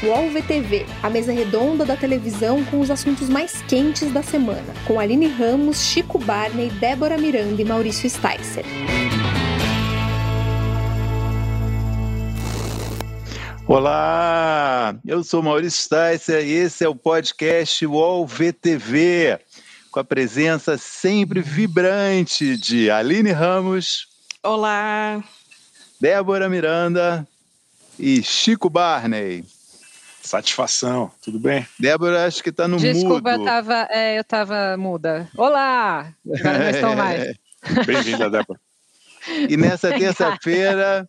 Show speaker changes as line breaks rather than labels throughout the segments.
UOL VTV, a mesa redonda da televisão com os assuntos mais quentes da semana, com Aline Ramos, Chico Barney, Débora Miranda e Maurício Sticer.
Olá, eu sou Maurício Sticer e esse é o podcast UOL VTV, com a presença sempre vibrante de Aline Ramos.
Olá.
Débora Miranda e Chico Barney.
Satisfação, tudo bem?
Débora, acho que está no
Desculpa,
mudo.
eu estava é, eu muda. Olá! Agora não estão mais.
Bem-vinda, Débora.
E nessa terça-feira,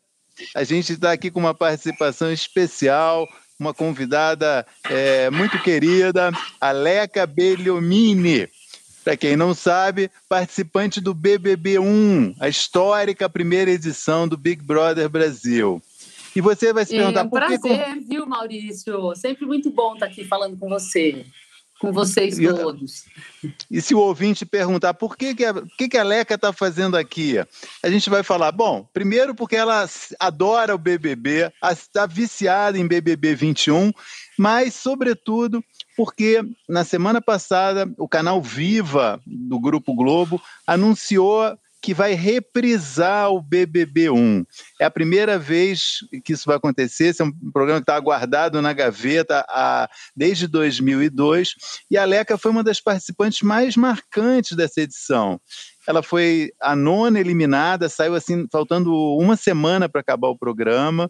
a gente está aqui com uma participação especial, uma convidada é, muito querida, Aleca Belliomini. Para quem não sabe, participante do BBB1, a histórica primeira edição do Big Brother Brasil. E você vai se perguntar
é um
por que.
prazer, viu, Maurício? Sempre muito bom estar aqui falando com você, com vocês
E-
todos.
E se o ouvinte perguntar por que, que, a, que, que a Leca está fazendo aqui, a gente vai falar, bom, primeiro porque ela adora o BBB, está viciada em BBB 21, mas, sobretudo, porque na semana passada o canal Viva do Grupo Globo anunciou que vai reprisar o BBB1. É a primeira vez que isso vai acontecer, esse é um programa que está aguardado na gaveta desde 2002, e a Leca foi uma das participantes mais marcantes dessa edição. Ela foi a nona eliminada, saiu assim, faltando uma semana para acabar o programa.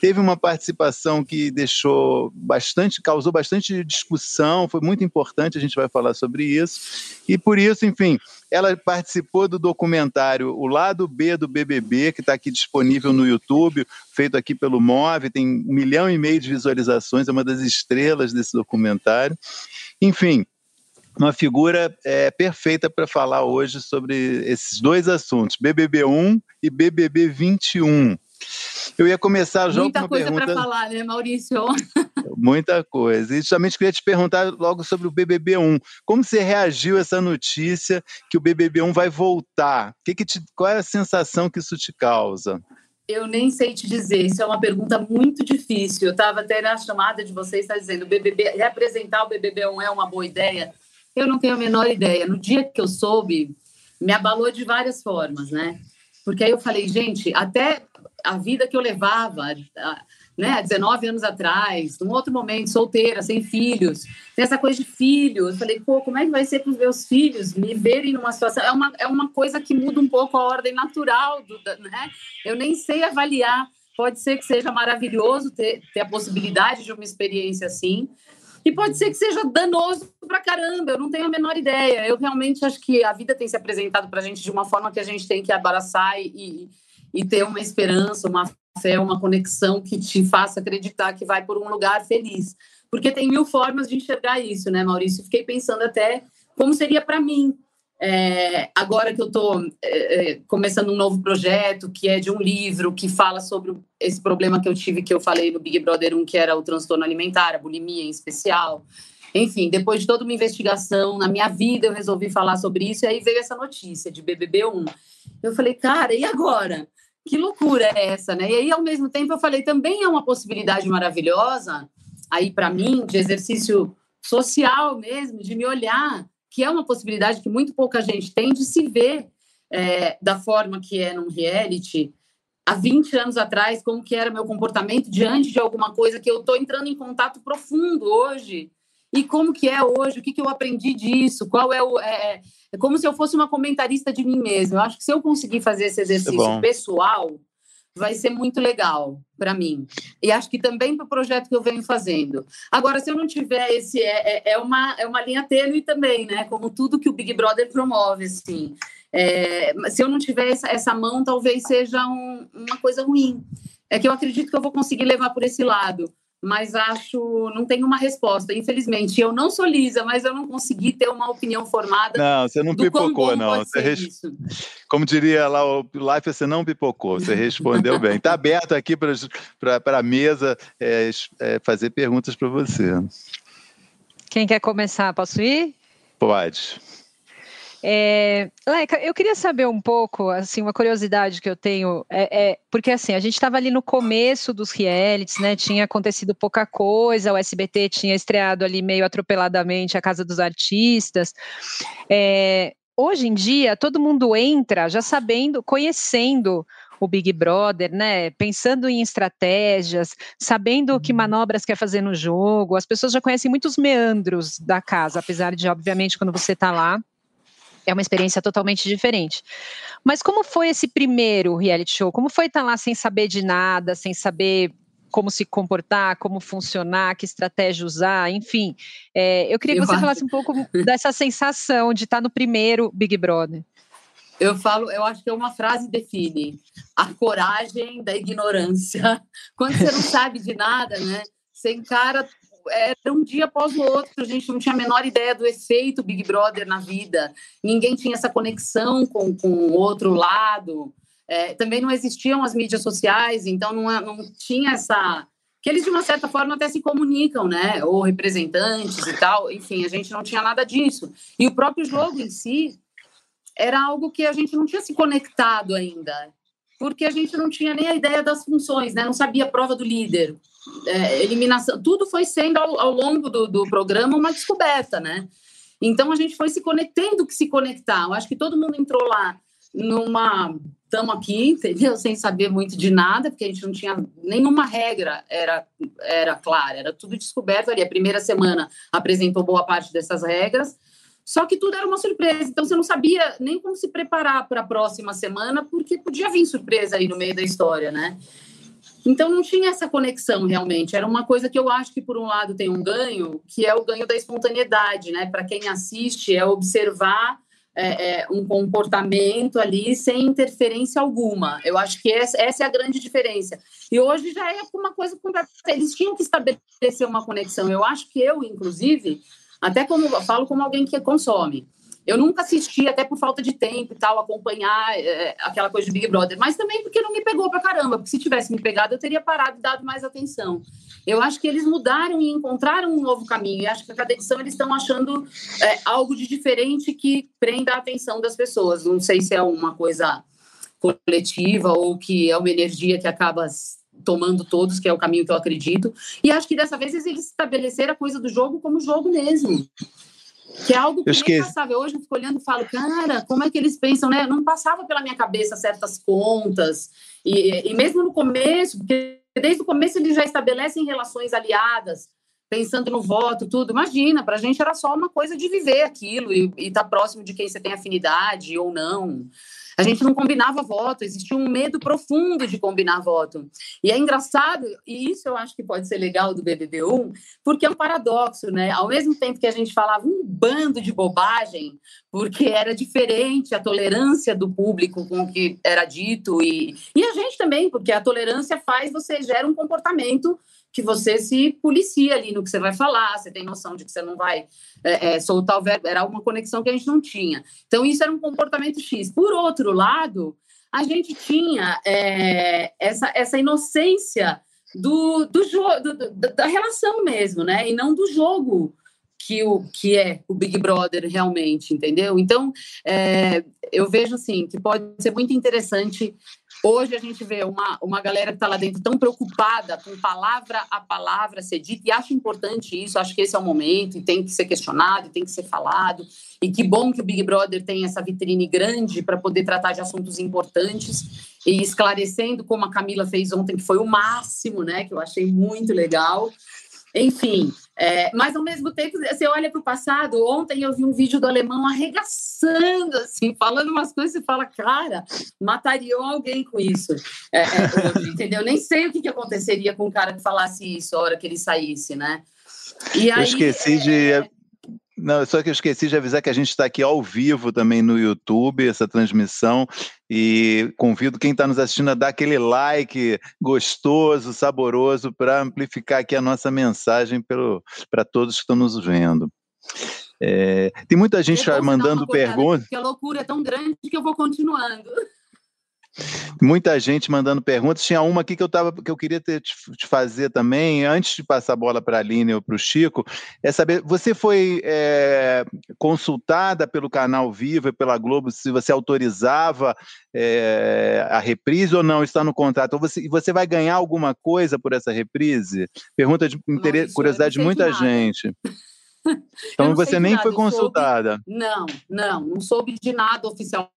Teve uma participação que deixou bastante, causou bastante discussão, foi muito importante, a gente vai falar sobre isso. E por isso, enfim, ela participou do documentário O Lado B do BBB, que está aqui disponível no YouTube, feito aqui pelo Move, tem um milhão e meio de visualizações, é uma das estrelas desse documentário. Enfim, uma figura é, perfeita para falar hoje sobre esses dois assuntos, BBB1 e BBB 21. Eu ia começar já
Muita
com uma
coisa
pergunta.
para falar, né, Maurício?
Muita coisa. E justamente queria te perguntar logo sobre o BBB1. Como você reagiu a essa notícia que o BBB1 vai voltar? Que que te- qual é a sensação que isso te causa?
Eu nem sei te dizer, isso é uma pergunta muito difícil. Eu estava até na chamada de vocês, está dizendo, o BBB, representar o BBB1 é uma boa ideia? Eu não tenho a menor ideia. No dia que eu soube, me abalou de várias formas, né? Porque aí eu falei, gente, até a vida que eu levava, né, há 19 anos atrás, num outro momento, solteira, sem filhos, tem essa coisa de filhos. Falei, pô, como é que vai ser para os meus filhos me verem numa situação? É uma, é uma coisa que muda um pouco a ordem natural, do, né? Eu nem sei avaliar. Pode ser que seja maravilhoso ter, ter a possibilidade de uma experiência assim, e pode ser que seja danoso pra caramba, eu não tenho a menor ideia. Eu realmente acho que a vida tem se apresentado pra gente de uma forma que a gente tem que abraçar e, e ter uma esperança, uma fé, uma conexão que te faça acreditar que vai por um lugar feliz. Porque tem mil formas de enxergar isso, né, Maurício? Fiquei pensando até como seria para mim. É, agora que eu estou começando um novo projeto, que é de um livro que fala sobre esse problema que eu tive, que eu falei no Big Brother 1, que era o transtorno alimentar, a bulimia em especial. Enfim, depois de toda uma investigação na minha vida, eu resolvi falar sobre isso, e aí veio essa notícia de BBB1. Eu falei, cara, e agora? Que loucura é essa, né? E aí, ao mesmo tempo, eu falei, também é uma possibilidade maravilhosa, aí para mim, de exercício social mesmo, de me olhar, que é uma possibilidade que muito pouca gente tem de se ver é, da forma que é num reality, há 20 anos atrás, como que era meu comportamento diante de alguma coisa que eu estou entrando em contato profundo hoje, e como que é hoje, o que, que eu aprendi disso, qual é o... É, é como se eu fosse uma comentarista de mim mesma. Eu acho que se eu conseguir fazer esse exercício pessoal, vai ser muito legal para mim. E acho que também para o projeto que eu venho fazendo. Agora, se eu não tiver esse. É, é, uma, é uma linha tênue também, né? Como tudo que o Big Brother promove, assim. É, se eu não tiver essa, essa mão, talvez seja um, uma coisa ruim. É que eu acredito que eu vou conseguir levar por esse lado. Mas acho, não tenho uma resposta, infelizmente. Eu não sou lisa, mas eu não consegui ter uma opinião formada.
Não, você não pipocou, não. Você res... Como diria lá o Life, você não pipocou, você respondeu bem. Está aberto aqui para a mesa é, é, fazer perguntas para você.
Quem quer começar? Posso ir?
Pode.
É, Leca, eu queria saber um pouco, assim, uma curiosidade que eu tenho, é, é porque assim, a gente estava ali no começo dos realities, né? Tinha acontecido pouca coisa, o SBT tinha estreado ali meio atropeladamente a Casa dos Artistas. É, hoje em dia, todo mundo entra já sabendo, conhecendo o Big Brother, né? Pensando em estratégias, sabendo que uhum. manobras quer fazer no jogo. As pessoas já conhecem muitos meandros da casa, apesar de, obviamente, quando você está lá, é uma experiência totalmente diferente. Mas como foi esse primeiro reality show? Como foi estar lá sem saber de nada, sem saber como se comportar, como funcionar, que estratégia usar, enfim. É, eu queria que você falasse um pouco dessa sensação de estar no primeiro Big Brother.
Eu falo, eu acho que é uma frase define a coragem da ignorância. Quando você não sabe de nada, né? Você encara era um dia após o outro, a gente não tinha a menor ideia do efeito Big Brother na vida, ninguém tinha essa conexão com, com o outro lado, é, também não existiam as mídias sociais, então não, não tinha essa. que eles, de uma certa forma, até se comunicam, né? Ou representantes e tal, enfim, a gente não tinha nada disso. E o próprio jogo em si era algo que a gente não tinha se conectado ainda, porque a gente não tinha nem a ideia das funções, né? Não sabia a prova do líder, é, eliminação, tudo foi sendo ao, ao longo do, do, programa uma descoberta, né? Então a gente foi se conectando que se conectar. Eu acho que todo mundo entrou lá numa estamos aqui, entendeu? Sem saber muito de nada, porque a gente não tinha nenhuma regra, era, era clara, era tudo descoberto ali. A primeira semana apresentou boa parte dessas regras, só que tudo era uma surpresa, então você não sabia nem como se preparar para a próxima semana, porque podia vir surpresa aí no meio da história, né? Então não tinha essa conexão realmente. Era uma coisa que eu acho que por um lado tem um ganho, que é o ganho da espontaneidade, né? Para quem assiste é observar é, é, um comportamento ali sem interferência alguma. Eu acho que essa, essa, é a grande diferença. E hoje já é uma coisa Eles tinham que estabelecer uma conexão. Eu acho que eu, inclusive, até como falo como alguém que consome. Eu nunca assisti, até por falta de tempo e tal, acompanhar é, aquela coisa de Big Brother, mas também porque não me pegou pra caramba, porque se tivesse me pegado, eu teria parado e dado mais atenção. Eu acho que eles mudaram e encontraram um novo caminho, e acho que a cada edição eles estão achando é, algo de diferente que prenda a atenção das pessoas. Não sei se é uma coisa coletiva ou que é uma energia que acaba tomando todos, que é o caminho que eu acredito. E acho que dessa vez eles estabeleceram a coisa do jogo como jogo mesmo. Que é algo que eu nem passava. Hoje eu fico olhando e falo, cara, como é que eles pensam, né? Não passava pela minha cabeça certas contas. E, e mesmo no começo, porque desde o começo eles já estabelecem relações aliadas, pensando no voto, tudo. Imagina, para a gente era só uma coisa de viver aquilo e estar tá próximo de quem você tem afinidade ou não. A gente não combinava voto, existia um medo profundo de combinar voto. E é engraçado, e isso eu acho que pode ser legal do BBB1, porque é um paradoxo, né? Ao mesmo tempo que a gente falava um bando de bobagem, porque era diferente a tolerância do público com o que era dito, e, e a gente também, porque a tolerância faz você gera um comportamento que você se policia ali no que você vai falar, você tem noção de que você não vai é, é, soltar o verbo, era uma conexão que a gente não tinha. Então, isso era um comportamento X. Por outro lado, a gente tinha é, essa, essa inocência do, do, do, da relação mesmo, né? E não do jogo que, o, que é o Big Brother realmente, entendeu? Então, é, eu vejo assim que pode ser muito interessante Hoje a gente vê uma, uma galera que está lá dentro tão preocupada com palavra a palavra ser dita, e acho importante isso, acho que esse é o momento, e tem que ser questionado, tem que ser falado. E que bom que o Big Brother tem essa vitrine grande para poder tratar de assuntos importantes e esclarecendo, como a Camila fez ontem, que foi o máximo, né? Que eu achei muito legal. Enfim, é, mas ao mesmo tempo, você olha para o passado. Ontem eu vi um vídeo do alemão arregaçando, assim, falando umas coisas e fala, cara, matariam alguém com isso. É, é, hoje, entendeu? Nem sei o que, que aconteceria com um cara que falasse isso a hora que ele saísse, né?
E aí, eu esqueci de é, não, só que eu esqueci de avisar que a gente está aqui ao vivo também no YouTube, essa transmissão, e convido quem está nos assistindo a dar aquele like gostoso, saboroso, para amplificar aqui a nossa mensagem para todos que estão nos vendo. É, tem muita gente mandando perguntas.
Porque a loucura é tão grande que eu vou continuando.
Muita gente mandando perguntas. Tinha uma aqui que eu, tava, que eu queria ter, te, te fazer também, antes de passar a bola para a Aline ou para o Chico, é saber, você foi é, consultada pelo canal Viva e pela Globo se você autorizava é, a reprise ou não, está no contrato? Ou você, você vai ganhar alguma coisa por essa reprise? Pergunta de interesse, curiosidade de muita gente. Então você nem foi consultada.
Soube... Não, não, não soube de nada oficialmente.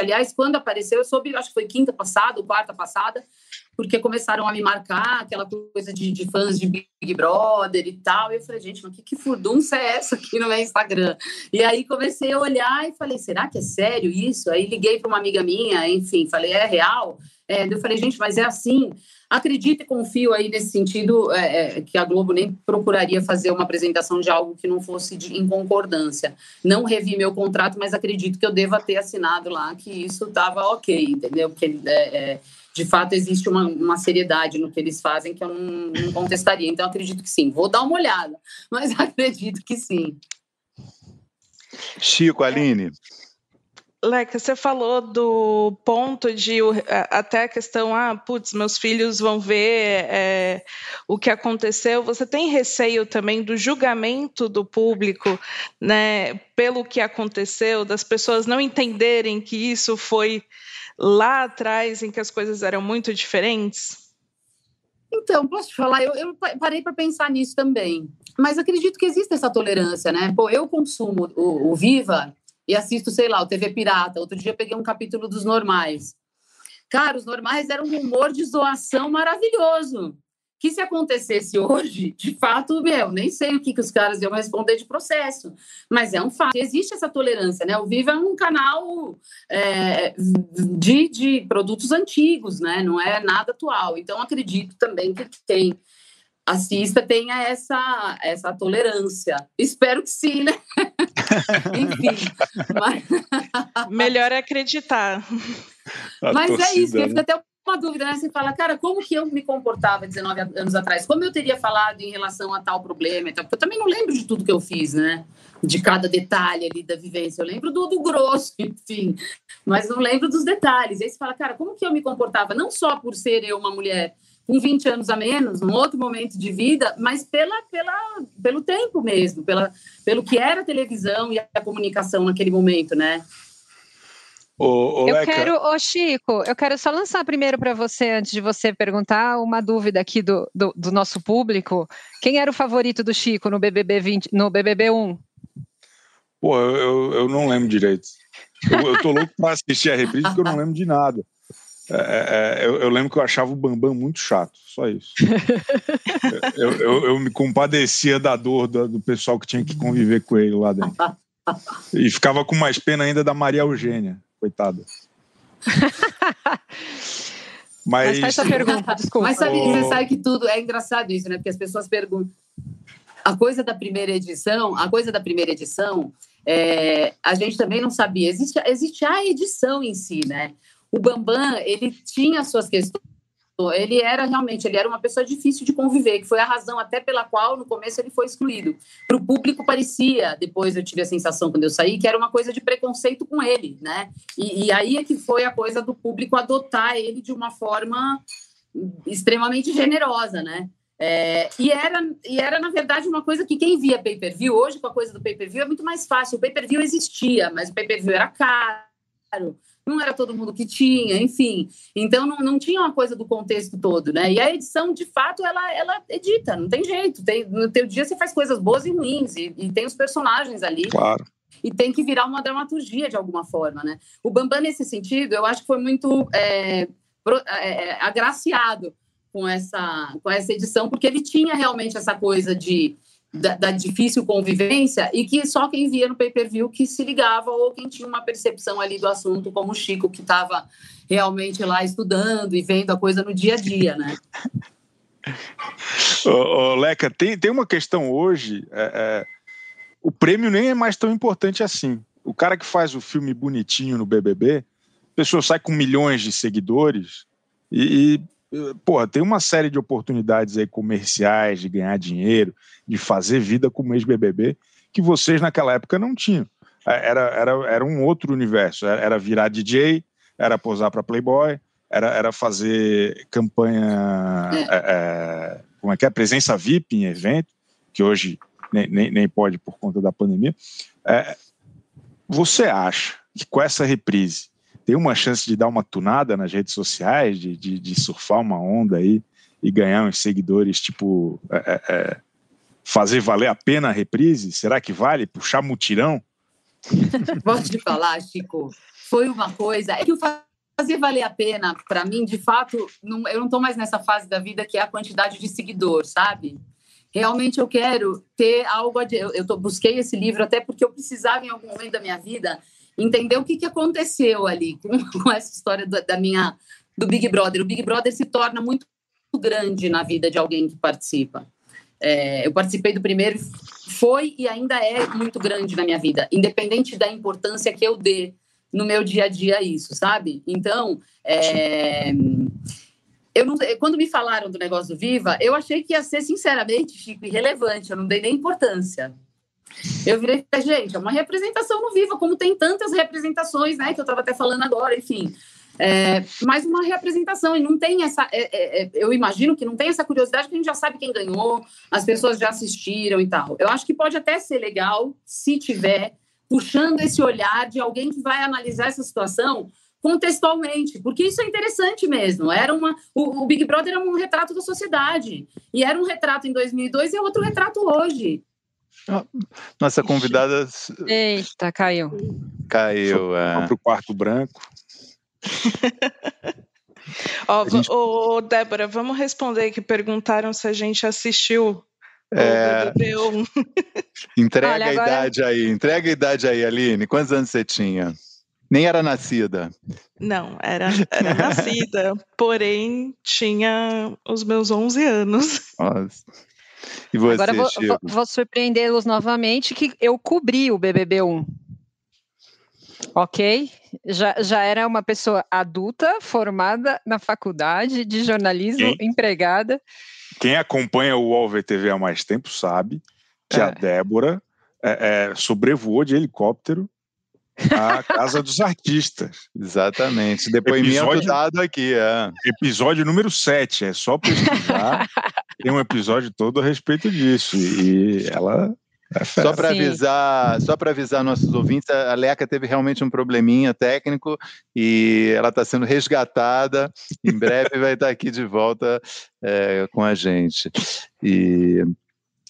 Aliás, quando apareceu, eu soube, acho que foi quinta passada, ou quarta passada, porque começaram a me marcar aquela coisa de, de fãs de Big Brother e tal. E eu falei, gente, mas que, que furdunça é essa aqui no meu Instagram? E aí comecei a olhar e falei, será que é sério isso? Aí liguei para uma amiga minha, enfim, falei, é real? É, eu falei, gente, mas é assim. Acredito e confio aí nesse sentido é, é, que a Globo nem procuraria fazer uma apresentação de algo que não fosse de, em concordância. Não revi meu contrato, mas acredito que eu deva ter assinado lá que isso estava ok, entendeu? Porque é, é, de fato existe uma, uma, seriedade no que eles fazem que eu não, não contestaria. Então acredito que sim. Vou dar uma olhada, mas acredito que sim.
Chico, Aline.
Leca, você falou do ponto de até a questão, ah, putz, meus filhos vão ver é, o que aconteceu. Você tem receio também do julgamento do público, né, pelo que aconteceu, das pessoas não entenderem que isso foi lá atrás em que as coisas eram muito diferentes?
Então, posso te falar, eu, eu parei para pensar nisso também. Mas acredito que existe essa tolerância, né? Pô, eu consumo o, o Viva e assisto, sei lá, o TV Pirata. Outro dia peguei um capítulo dos normais. Cara, os normais eram um humor de zoação maravilhoso. Que se acontecesse hoje, de fato, meu, nem sei o que, que os caras iam responder de processo. Mas é um fato. Existe essa tolerância, né? O Viva é um canal é, de, de produtos antigos, né? Não é nada atual. Então, acredito também que tem assista tenha essa, essa tolerância. Espero que sim, né? Enfim. Mas...
Melhor é acreditar.
mas torcida, é isso, né? fica até uma dúvida, né? Você fala, cara, como que eu me comportava 19 anos atrás? Como eu teria falado em relação a tal problema? Porque eu também não lembro de tudo que eu fiz, né? De cada detalhe ali da vivência. Eu lembro do, do grosso, enfim, mas não lembro dos detalhes. E aí você fala, cara, como que eu me comportava? Não só por ser eu uma mulher com 20 anos a menos, num outro momento de vida, mas pela, pela, pelo tempo mesmo, pela, pelo que era a televisão e a comunicação naquele momento, né?
Ô, ô, eu quero, ô Chico, eu quero só lançar primeiro para você, antes de você perguntar, uma dúvida aqui do, do, do, nosso público. Quem era o favorito do Chico no BBB 20, no BBB 1?
Pô, eu, eu não lembro direito. Eu, eu tô louco para assistir a reprise porque eu não lembro de nada. É, é, é, eu, eu, lembro que eu achava o Bambam muito chato, só isso. eu, eu, eu, me compadecia da dor do, do, pessoal que tinha que conviver com ele lá dentro. E ficava com mais pena ainda da Maria Eugênia, coitada.
Mas, Mas faz essa pergunta, desculpa.
Mas sabe, você sabe que tudo é engraçado isso, né? Porque as pessoas perguntam. A coisa da primeira edição, a coisa da primeira edição, é, a gente também não sabia. Existe, existe a edição em si, né? O Bambam, ele tinha suas questões ele era realmente, ele era uma pessoa difícil de conviver, que foi a razão até pela qual no começo ele foi excluído. Para o público parecia, depois eu tive a sensação quando eu saí, que era uma coisa de preconceito com ele, né? E, e aí é que foi a coisa do público adotar ele de uma forma extremamente generosa, né? É, e, era, e era, na verdade, uma coisa que quem via pay-per-view, hoje com a coisa do pay-per-view é muito mais fácil. O pay-per-view existia, mas o pay-per-view era caro não era todo mundo que tinha, enfim. Então não, não tinha uma coisa do contexto todo, né? E a edição, de fato, ela, ela edita, não tem jeito. Tem, no teu dia você faz coisas boas e ruins, e, e tem os personagens ali.
Claro.
E tem que virar uma dramaturgia de alguma forma, né? O Bambam, nesse sentido, eu acho que foi muito é, é, é agraciado com essa, com essa edição, porque ele tinha realmente essa coisa de da, da, difícil convivência e que só quem via no pay-per-view que se ligava ou quem tinha uma percepção ali do assunto, como o Chico, que estava realmente lá estudando e vendo a coisa no dia a dia, né?
ô, ô, Leca, tem, tem uma questão hoje, é, é, o prêmio nem é mais tão importante assim. O cara que faz o filme bonitinho no BBB, a pessoa sai com milhões de seguidores e, e porra, tem uma série de oportunidades aí comerciais de ganhar dinheiro, de fazer vida como ex-BBB, que vocês naquela época não tinham. É, era, era, era um outro universo, era virar DJ, era posar para Playboy, era, era fazer campanha. É, é, como é que é, presença VIP em evento, que hoje nem, nem, nem pode por conta da pandemia. É, você acha que com essa reprise tem uma chance de dar uma tunada nas redes sociais, de, de, de surfar uma onda aí e ganhar uns seguidores, tipo, é, é, é fazer valer a pena a reprise? Será que vale puxar mutirão?
Vou te falar, Chico, foi uma coisa. É que o fazer valer a pena, para mim, de fato, não, eu não estou mais nessa fase da vida que é a quantidade de seguidor, sabe? Realmente eu quero ter algo. Eu, eu tô, busquei esse livro até porque eu precisava, em algum momento da minha vida, entender o que, que aconteceu ali com, com essa história da, da minha do Big Brother. O Big Brother se torna muito grande na vida de alguém que participa. É, eu participei do primeiro, foi e ainda é muito grande na minha vida, independente da importância que eu dê no meu dia a dia isso, sabe? Então, é, eu não, quando me falaram do negócio do Viva, eu achei que ia ser, sinceramente, Chico, irrelevante, eu não dei nem importância. Eu virei, gente, é uma representação no Viva, como tem tantas representações, né, que eu estava até falando agora, enfim. É, mais uma representação, e não tem essa. É, é, é, eu imagino que não tem essa curiosidade, porque a gente já sabe quem ganhou, as pessoas já assistiram e tal. Eu acho que pode até ser legal, se tiver, puxando esse olhar de alguém que vai analisar essa situação contextualmente, porque isso é interessante mesmo. Era uma, o, o Big Brother era um retrato da sociedade, e era um retrato em 2002 e é outro retrato hoje.
Nossa convidada.
Eita, caiu.
Caiu.
É. Para o quarto branco.
Ó, gente... ô, Débora, vamos responder que perguntaram se a gente assistiu
é... Entrega Olha, a agora... idade aí, entrega a idade aí, Aline. Quantos anos você tinha? Nem era nascida.
Não, era, era nascida, porém tinha os meus 11 anos.
Nossa. E você,
Agora vou, vou, vou surpreendê-los novamente que eu cobri o BBB 1. Ok? Já, já era uma pessoa adulta, formada na faculdade de jornalismo, quem, empregada.
Quem acompanha o UOL VTV há mais tempo sabe que é. a Débora é, é, sobrevoou de helicóptero a Casa dos Artistas.
Exatamente. Depoimento episódio, dado aqui. É.
Episódio número 7. É só pesquisar. tem um episódio todo a respeito disso. E ela é
só para avisar, só para avisar nossos ouvintes, a Leca teve realmente um probleminha técnico e ela está sendo resgatada. Em breve vai estar aqui de volta é, com a gente. E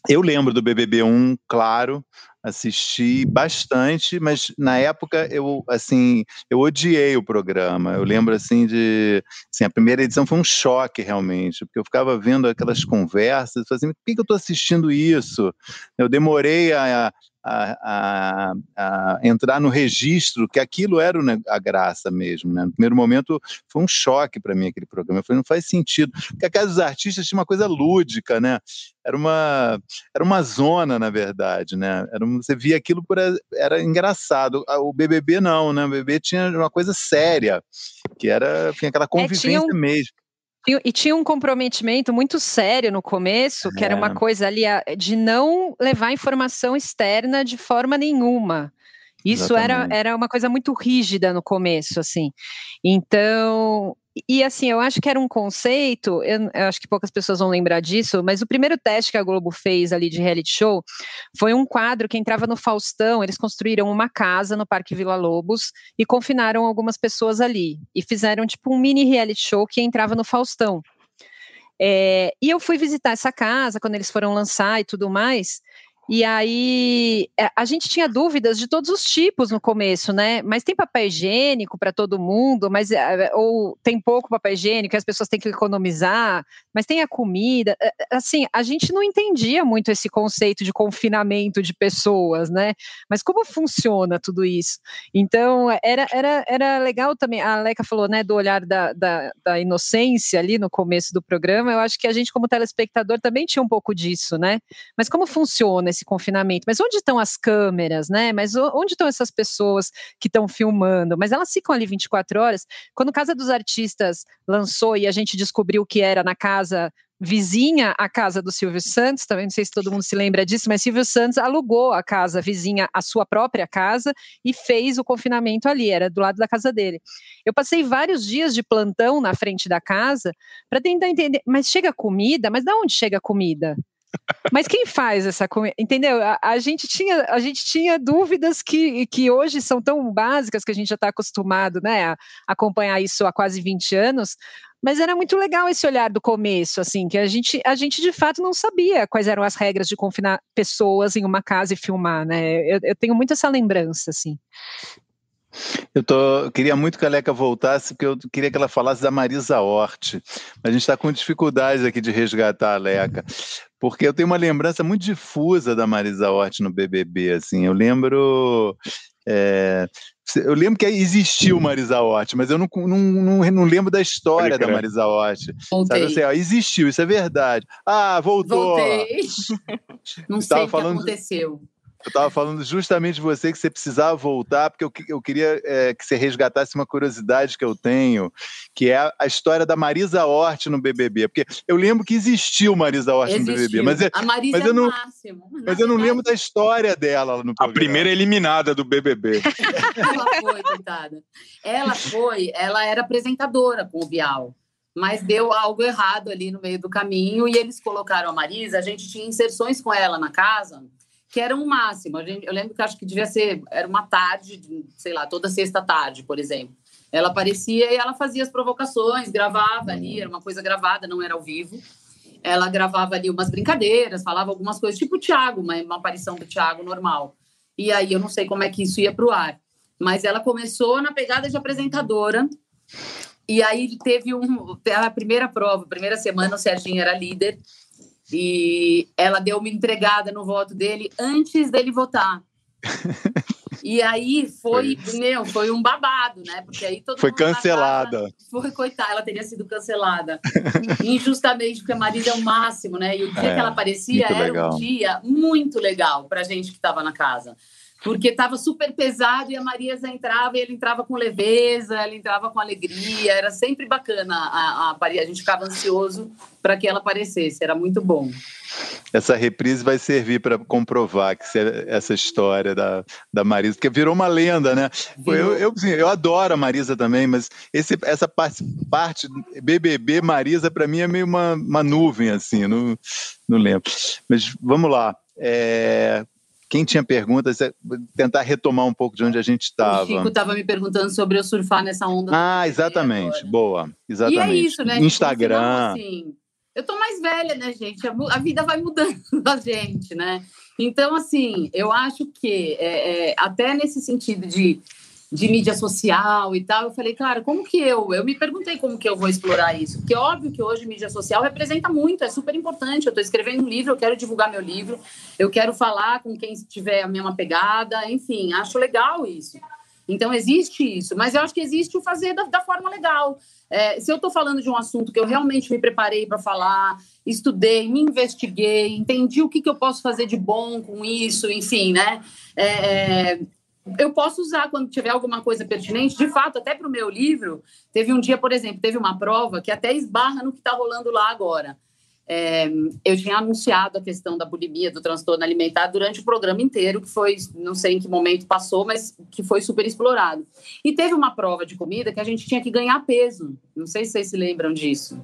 eu lembro do BBB 1, claro, assisti bastante, mas na época eu assim eu odiei o programa. Eu lembro assim de assim, a primeira edição foi um choque realmente, porque eu ficava vendo aquelas conversas, assim, por que, que eu estou assistindo isso? Eu demorei a, a, a, a, entrar no registro, que aquilo era a graça mesmo. Né? No primeiro momento foi um choque para mim aquele programa. Eu falei, não faz sentido. Porque a Casa dos Artistas tinha uma coisa lúdica, né? Era uma, era uma zona, na verdade, né? Era, você via aquilo por era engraçado. O BBB não, né? O BBB tinha uma coisa séria, que era tinha aquela convivência é, um... mesmo.
E tinha um comprometimento muito sério no começo, que é. era uma é. coisa ali de não levar informação externa de forma nenhuma. Isso era, era uma coisa muito rígida no começo, assim. Então, e assim, eu acho que era um conceito, eu, eu, acho que poucas pessoas vão lembrar disso, mas o primeiro teste que a Globo fez ali de reality show foi um quadro que entrava no Faustão, eles construíram uma casa no Parque Vila Lobos e confinaram algumas pessoas ali. E fizeram tipo um mini reality show que entrava no Faustão. É, e eu fui visitar essa casa quando eles foram lançar e tudo mais. E aí é, a gente tinha dúvidas de todos os tipos no começo, né? Mas tem papel higiênico para todo mundo, mas é, ou tem pouco papel higiênico, as pessoas têm que economizar, mas tem a comida. É, assim, a gente não entendia muito esse conceito de confinamento de pessoas, né? Mas como funciona tudo isso? Então era, era, era legal também. A Leca falou, né, do olhar da, da, da inocência ali no começo do programa. Eu acho que a gente, como telespectador, também tinha um pouco disso, né? Mas como funciona esse confinamento. Mas onde estão as câmeras, né? Mas onde estão essas pessoas que estão filmando? Mas elas ficam ali 24 horas. Quando Casa dos Artistas lançou e a gente descobriu que era na casa vizinha à casa do Silvio Santos, também não sei se todo mundo se lembra disso, mas Silvio Santos alugou a casa vizinha, a sua própria casa, e fez o confinamento ali, era do lado da casa dele. Eu passei vários dias de plantão na frente da casa para tentar entender, mas chega comida? Mas de onde chega comida? Mas quem faz essa comida? Entendeu? A, a, gente tinha, a gente tinha dúvidas que, que hoje são tão básicas que a gente já está acostumado né, a acompanhar isso há quase 20 anos, mas era muito legal esse olhar do começo, assim, que a gente, a gente de fato não sabia quais eram as regras de confinar pessoas em uma casa e filmar, né? Eu, eu tenho muito essa lembrança, assim.
Eu tô, queria muito que a Leca voltasse, porque eu queria que ela falasse da Marisa Hort. A gente está com dificuldades aqui de resgatar a Leca, porque eu tenho uma lembrança muito difusa da Marisa Hort no BBB. Assim, eu lembro é, eu lembro que existiu Marisa Hort, mas eu não, não, não, não lembro da história da Marisa Hort. Voltei. Sabe, assim, ó, existiu, isso é verdade. Ah, voltou.
Voltei. não sei o que falando... aconteceu.
Eu estava falando justamente de você que você precisava voltar, porque eu, eu queria é, que você resgatasse uma curiosidade que eu tenho, que é a, a, história da Marisa Hort no BBB. Porque eu lembro que existiu Marisa Hort existiu. no BBB, mas,
a Marisa
mas eu não,
é máximo.
mas eu não lembro da história dela no programa.
A primeira eliminada do BBB.
ela foi, coitada. Ela foi, ela era apresentadora com o Bial mas deu algo errado ali no meio do caminho e eles colocaram a Marisa. A gente tinha inserções com ela na casa que era um máximo. eu lembro que acho que devia ser, era uma tarde, sei lá, toda sexta tarde, por exemplo. Ela aparecia e ela fazia as provocações, gravava ali, era uma coisa gravada, não era ao vivo. Ela gravava ali umas brincadeiras, falava algumas coisas, tipo o Thiago, uma, uma aparição do Thiago normal. E aí eu não sei como é que isso ia para o ar. Mas ela começou na pegada de apresentadora. E aí teve um, a primeira prova, a primeira semana o Serginho era líder e ela deu uma entregada no voto dele antes dele votar. E aí foi, foi, meu, foi um babado, né? Porque aí todo
Foi cancelada.
Foi, coitada, ela teria sido cancelada. Injustamente, porque a Marisa é o máximo, né? E o dia é, que ela aparecia era legal. um dia muito legal pra gente que estava na casa porque estava super pesado e a Marisa entrava e ele entrava com leveza, ela entrava com alegria, era sempre bacana a, a, a gente ficava ansioso para que ela aparecesse, era muito bom.
Essa reprise vai servir para comprovar que essa história da, da Marisa, que virou uma lenda, né? Eu, eu, eu adoro a Marisa também, mas esse, essa parte, parte BBB Marisa, para mim, é meio uma, uma nuvem, assim, não, não lembro. Mas vamos lá. É, quem tinha perguntas, é tentar retomar um pouco de onde a gente estava. O
Chico estava me perguntando sobre eu surfar nessa onda.
Ah, exatamente. Boa. Exatamente. E é isso, né? Instagram. Final,
assim, eu tô mais velha, né, gente? A, vida vai mudando a gente, né? Então, assim, eu acho que é, é, até nesse sentido de de mídia social e tal. Eu falei, cara, como que eu? Eu me perguntei como que eu vou explorar isso. Porque é óbvio que hoje mídia social representa muito, é super importante. Eu estou escrevendo um livro, eu quero divulgar meu livro, eu quero falar com quem tiver a mesma pegada, enfim, acho legal isso. Então, existe isso, mas eu acho que existe o fazer da, da forma legal. É, se eu estou falando de um assunto que eu realmente me preparei para falar, estudei, me investiguei, entendi o que, que eu posso fazer de bom com isso, enfim, né? É, é eu posso usar quando tiver alguma coisa pertinente. De fato, até para o meu livro, teve um dia, por exemplo, teve uma prova que até esbarra no que está rolando lá agora. É, eu tinha anunciado a questão da bulimia, do transtorno alimentar durante o programa inteiro, que foi, não sei em que momento passou, mas que foi super explorado. E teve uma prova de comida que a gente tinha que ganhar peso. Não sei se vocês se lembram disso.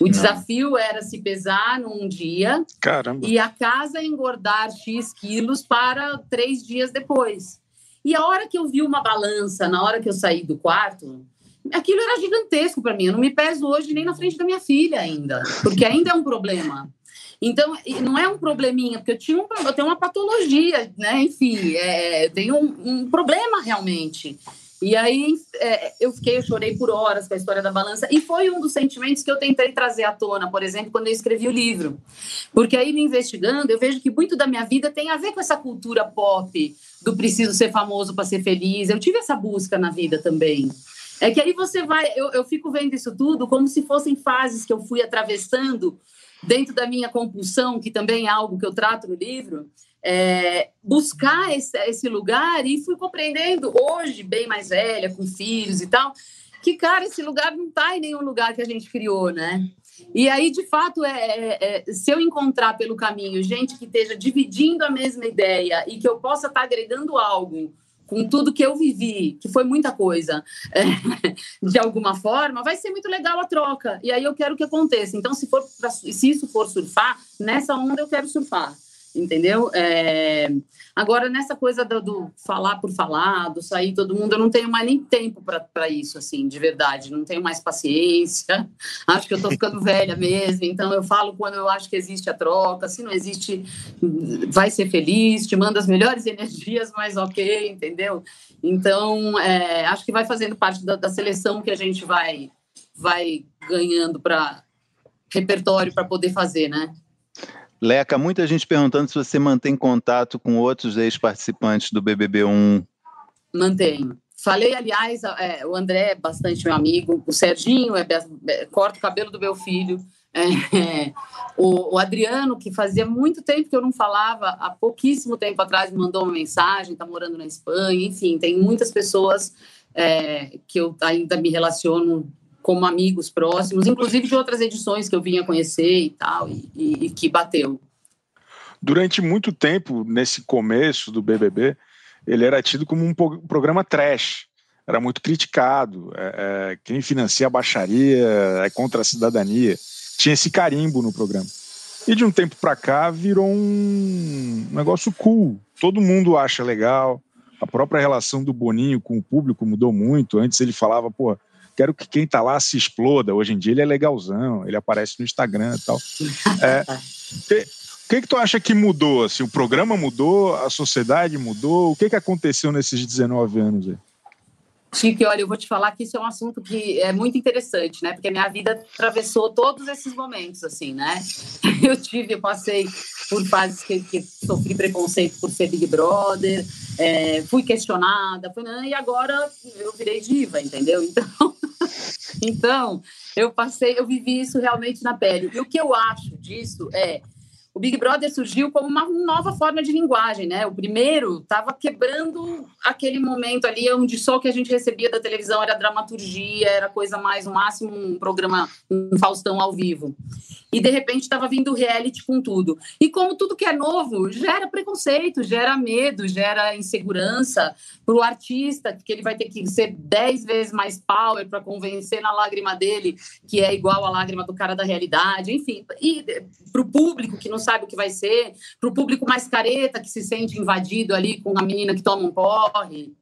O não. desafio era se pesar num dia
Caramba.
e a casa engordar X quilos para três dias depois. E a hora que eu vi uma balança, na hora que eu saí do quarto, aquilo era gigantesco para mim. Eu não me peso hoje nem na frente da minha filha ainda, porque ainda é um problema. Então, não é um probleminha, porque eu, tinha um, eu tenho uma patologia, né? Enfim, é, eu tenho um, um problema realmente. E aí é, eu fiquei, eu chorei por horas com a história da balança. E foi um dos sentimentos que eu tentei trazer à tona, por exemplo, quando eu escrevi o livro. Porque aí, me investigando, eu vejo que muito da minha vida tem a ver com essa cultura pop do preciso ser famoso para ser feliz. Eu tive essa busca na vida também. É que aí você vai, eu, eu fico vendo isso tudo como se fossem fases que eu fui atravessando dentro da minha compulsão, que também é algo que eu trato no livro, é, buscar esse, esse lugar e fui compreendendo hoje, bem mais velha, com filhos e tal, que, cara, esse lugar não está em nenhum lugar que a gente criou, né? E aí, de fato, é, é, é, se eu encontrar pelo caminho gente que esteja dividindo a mesma ideia e que eu possa estar agregando algo com tudo que eu vivi, que foi muita coisa, é, de alguma forma, vai ser muito legal a troca. E aí eu quero que aconteça. Então, se, for pra, se isso for surfar, nessa onda eu quero surfar entendeu? É... Agora, nessa coisa do, do, falar por falar, do sair todo mundo, eu não tenho mais nem tempo para isso, assim, de verdade. Não tenho mais paciência. Acho que eu estou ficando velha mesmo. Então, eu falo quando eu acho que existe a troca. Se não existe, vai ser feliz, te manda as melhores energias, mas ok, entendeu? Então, é, acho que vai fazendo parte da, da seleção que a gente vai, vai ganhando para repertório para poder fazer, né?
Leca, muita gente perguntando se você mantém contato com outros ex-participantes do BBB1.
Mantenho. Falei, aliás, é, o André é bastante meu amigo, o Serginho é, é, corta o cabelo do meu filho, é, o, o, Adriano, que fazia muito tempo que eu não falava, há pouquíssimo tempo atrás me mandou uma mensagem, está morando na Espanha, enfim, tem muitas pessoas é, que eu ainda me relaciono como amigos próximos, inclusive de outras edições que eu vinha conhecer e tal, e, e, e que bateu.
Durante muito tempo, nesse começo do BBB, ele era tido como um programa trash, era muito criticado. É, é, quem financia a baixaria é contra a cidadania. Tinha esse carimbo no programa. E de um tempo para cá virou um negócio cool. Todo mundo acha legal. A própria relação do Boninho com o público mudou muito. Antes ele falava, pô, quero que quem está lá se exploda. Hoje em dia ele é legalzão, ele aparece no Instagram e tal. É, o que, que tu acha que mudou? Assim, o programa mudou, a sociedade mudou? O que, que aconteceu nesses 19 anos aí?
Chique, olha, eu vou te falar que isso é um assunto que é muito interessante, né? Porque a minha vida atravessou todos esses momentos, assim, né? Eu tive, eu passei por fases que, que sofri preconceito por ser Big Brother, é, fui questionada, fui, né? e agora eu virei diva, entendeu? Então, então, eu passei, eu vivi isso realmente na pele. E o que eu acho disso é o Big Brother surgiu como uma nova forma de linguagem, né? O primeiro estava quebrando aquele momento ali onde só o que a gente recebia da televisão era dramaturgia, era coisa mais, no máximo, um programa, um Faustão ao vivo e de repente estava vindo reality com tudo. E como tudo que é novo gera preconceito, gera medo, gera insegurança para o artista, que ele vai ter que ser dez vezes mais power para convencer na lágrima dele que é igual à lágrima do cara da realidade, enfim. E para o público que não sabe o que vai ser, para o público mais careta que se sente invadido ali com a menina que toma um porre.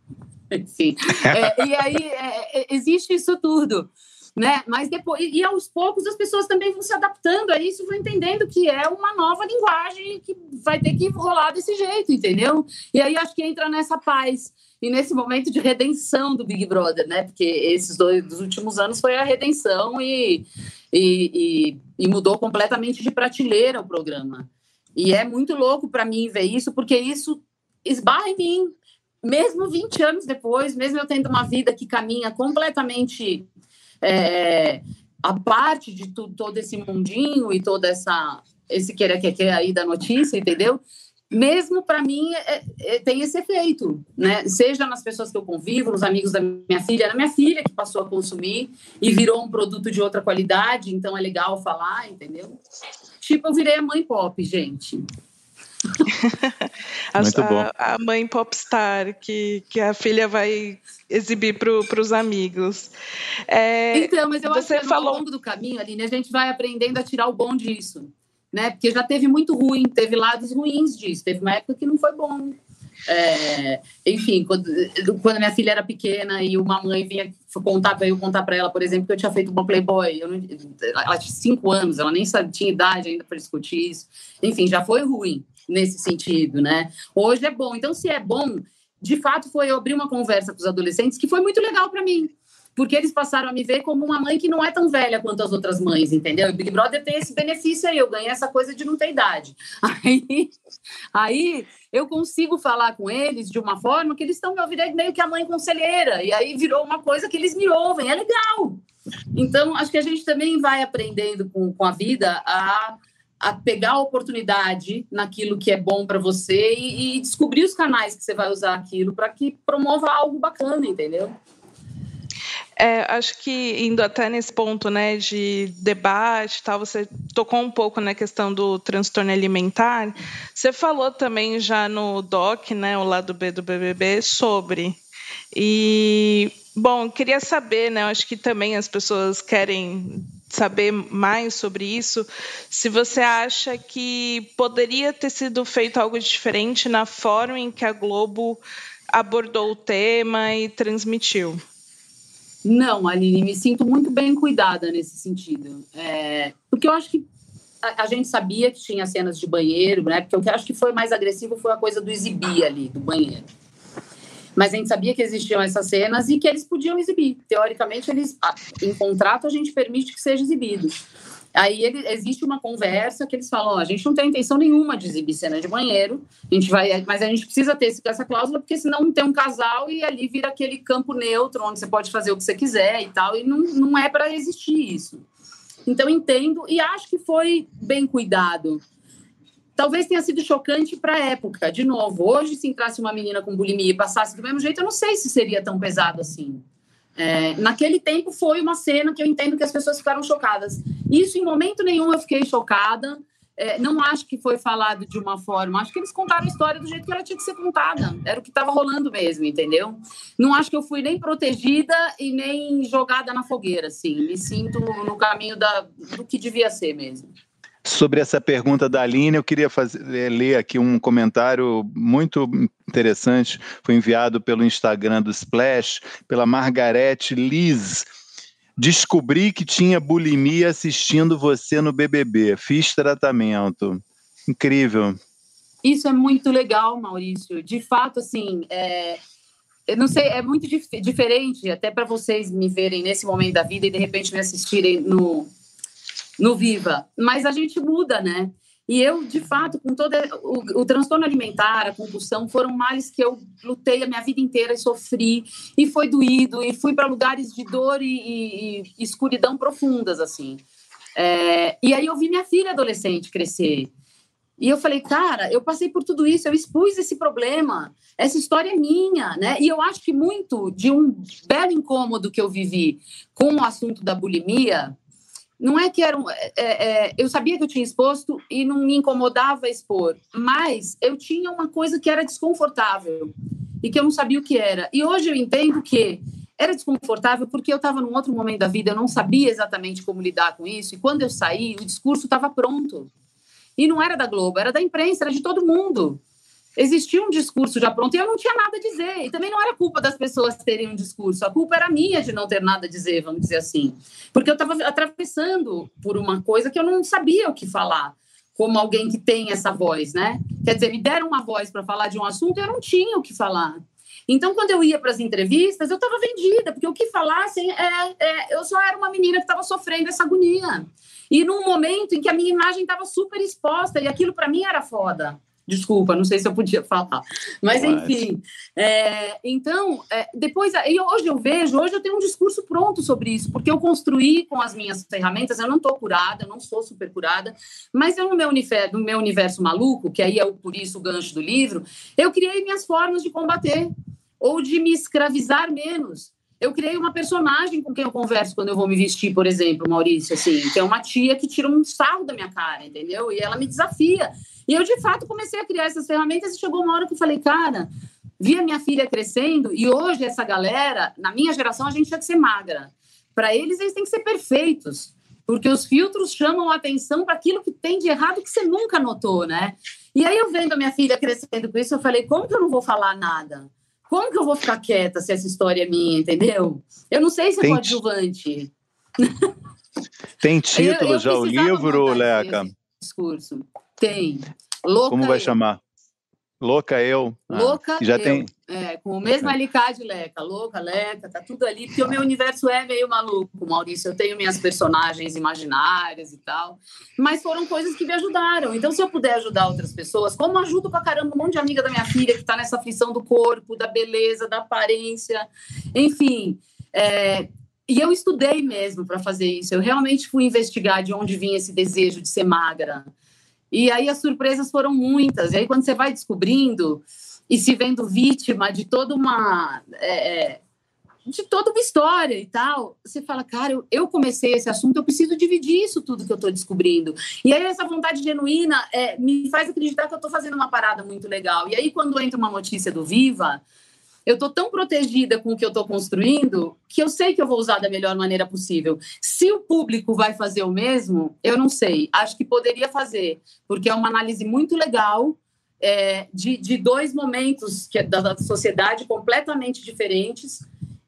Enfim. É, e aí é, é existe isso tudo né? Mas depois, e, aos poucos as pessoas também vão se adaptando a isso, vão entendendo que é uma nova linguagem que vai ter que rolar desse jeito, entendeu? E aí acho que entra nessa paz e nesse momento de redenção do Big Brother, né? Porque esses dois dos últimos anos foi a redenção e, e, e, e mudou completamente de prateleira o programa. E é muito louco para mim ver isso, porque isso esbarra em mim. Mesmo 20 anos depois, mesmo eu tendo uma vida que caminha completamente é, a parte de tudo, todo esse mundinho e toda essa esse querer que quer aí da notícia, entendeu? Mesmo para mim é, é, tem esse efeito, né? Seja nas pessoas que eu convivo, nos amigos da minha filha, na minha filha que passou a consumir e virou um produto de outra qualidade, então é legal falar, entendeu? Tipo, eu virei a mãe pop, gente.
Muito bom. A, a, mãe popstar que, que a filha vai exibir para os amigos.
É, então, mas eu você acho que falou... ao longo do caminho, Aline, a gente vai aprendendo a tirar o bom disso. Né? Porque já teve muito ruim, teve lados ruins disso. Teve uma época que não foi bom. É, enfim, quando, quando minha filha era pequena e uma mãe vinha contar para eu contar para ela, por exemplo, que eu tinha feito uma Playboy, não, ela tinha cinco anos, ela nem sabe, tinha idade ainda para discutir isso. Enfim, já foi ruim nesse sentido, né? Hoje é bom. Então, se é bom, de fato, foi eu abrir uma conversa com os adolescentes que foi muito legal para mim. Porque eles passaram a me ver como uma mãe que não é tão velha quanto as outras mães, entendeu? E Big Brother tem esse benefício aí, eu ganhei essa coisa de não ter idade. Aí, aí eu consigo falar com eles de uma forma que eles estão me ouvindo meio que a mãe conselheira, e aí virou uma coisa que eles me ouvem, é legal. Então, acho que a gente também vai aprendendo com, com a vida a a pegar a oportunidade naquilo que é bom para você e, e, descobrir os canais que você vai usar aquilo para que promova algo bacana, entendeu?
É, acho que indo até nesse ponto, né, de debate, tal, você tocou um pouco na questão do transtorno alimentar. Você falou também já no doc, né, o lado B do BBB sobre. E bom, queria saber, né, acho que também as pessoas querem saber mais sobre isso. Se você acha que poderia ter sido feito algo diferente na forma em que a Globo abordou o tema e transmitiu.
Não, Aline, me sinto muito bem cuidada nesse sentido. É, porque eu acho que a, a, gente sabia que tinha cenas de banheiro, né? Porque eu acho que foi mais agressivo foi a coisa do exibir ali, do banheiro. Mas a gente sabia que existiam essas cenas e que eles podiam exibir. Teoricamente, eles, em contrato, a gente permite que seja exibido. Aí ele, existe uma conversa que eles falam: a gente não tem intenção nenhuma de exibir cena de banheiro, a gente vai, mas a gente precisa ter essa cláusula, porque senão tem um casal e ali vira aquele campo neutro onde você pode fazer o que você quiser e tal, e não, não é para existir isso. Então entendo e acho que foi bem cuidado. Talvez tenha sido chocante para a época. De novo, hoje, se entrasse uma menina com bulimia e passasse do mesmo jeito, eu não sei se seria tão pesado assim. É, naquele tempo foi uma cena que eu entendo que as pessoas ficaram chocadas. Isso em momento nenhum eu fiquei chocada. É, não acho que foi falado de uma forma. Acho que eles contaram a história do jeito que ela tinha que ser contada. Era o que estava rolando mesmo, entendeu? Não acho que eu fui nem protegida e nem jogada na fogueira, assim. Me sinto no caminho da, do que devia ser mesmo.
Sobre essa pergunta da Aline, eu queria fazer, eh, ler aqui um comentário muito interessante, foi enviado pelo Instagram do Splash, pela Margarete Liz. Descobri que tinha bulimia assistindo você no BBB. Fiz tratamento. Incrível.
Isso é muito legal, Maurício. De fato, assim, é, eu não sei, é muito dif diferente até para vocês me verem nesse momento da vida e de repente me assistirem no, no Viva, mas a gente muda, né? E eu, de fato, com todo o, o, transtorno alimentar, a compulsão, foram males que eu lutei a minha vida inteira e sofri, e foi doído, e fui para lugares de dor e, e, e, escuridão profundas, assim. É, e aí eu vi minha filha adolescente crescer. E eu falei, cara, eu passei por tudo isso, eu expus esse problema, essa história é minha, né? E eu acho que muito de um belo incômodo que eu vivi com o assunto da bulimia, não é que era um, é, é, eu sabia que eu tinha exposto e não me incomodava expor, mas eu tinha uma coisa que era desconfortável e que eu não sabia o que era. E hoje eu entendo que era desconfortável porque eu estava num outro momento da vida, eu não sabia exatamente como lidar com isso. E quando eu saí, o discurso estava pronto. E não era da Globo, era da imprensa, era de todo mundo existia um discurso já pronto e eu não tinha nada a dizer. E também não era culpa das pessoas terem um discurso, a culpa era minha de não ter nada a dizer, vamos dizer assim. Porque eu estava atravessando por uma coisa que eu não sabia o que falar, como alguém que tem essa voz, né? Quer dizer, me deram uma voz para falar de um assunto e eu não tinha o que falar. Então, quando eu ia para as entrevistas, eu estava vendida, porque o que falassem é, é, eu só era uma menina que estava sofrendo essa agonia. E num momento em que a minha imagem estava super exposta, e aquilo para mim era foda. Desculpa, não sei se eu podia falar. Mas, enfim. É, então, é, depois, e hoje eu vejo, hoje eu tenho um discurso pronto sobre isso, porque eu construí com as minhas ferramentas, eu não estou curada, eu não sou super curada, mas eu, no meu, universo, no meu universo maluco, que aí é por isso o gancho do livro, eu criei minhas formas de combater, ou de me escravizar menos. Eu criei uma personagem com quem eu converso quando eu vou me vestir, por exemplo, Maurício, assim, que é uma tia que tira um sarro da minha cara, entendeu? E ela me desafia. E eu, de fato, comecei a criar essas ferramentas e chegou uma hora que eu falei, cara, vi a minha filha crescendo e hoje essa galera, na minha geração, a gente tinha que ser magra. Para eles, eles têm que ser perfeitos, porque os filtros chamam a atenção para aquilo que tem de errado que você nunca notou, né? E aí eu vendo a minha filha crescendo com isso, eu falei, como que eu não vou falar nada? Como que eu vou ficar quieta se essa história é minha, entendeu? Eu não sei se é coadjuvante.
Tem título eu, eu já o livro, Leca?
Discurso. Tem. Louca
Como vai eu. chamar? Louca eu.
Ah, Louca já eu. tem. É, com o mesmo de Leca. Louca, Leca, tá tudo ali, porque o meu universo é meio maluco, Maurício. Eu tenho minhas personagens imaginárias e tal. Mas foram coisas que me ajudaram. Então, se eu puder ajudar outras pessoas, como ajudo pra caramba um monte de amiga da minha filha que tá nessa aflição do corpo, da beleza, da aparência, enfim. É, e eu estudei mesmo para fazer isso. Eu realmente fui investigar de onde vinha esse desejo de ser magra. E aí as surpresas foram muitas. E aí, quando você vai descobrindo e se vendo vítima de toda uma. É, é de toda uma história e tal. Você fala, cara, eu, eu comecei esse assunto, eu preciso dividir isso tudo que eu estou descobrindo. E aí essa vontade genuína é, me faz acreditar que eu estou fazendo uma parada muito legal. E aí quando entra uma notícia do Viva, eu estou tão protegida com o que eu estou construindo que eu sei que eu vou usar da melhor maneira possível. Se o público vai fazer o mesmo, eu não sei. Acho que poderia fazer, porque é uma análise muito legal é, de, de, dois momentos que, é da, da sociedade completamente diferentes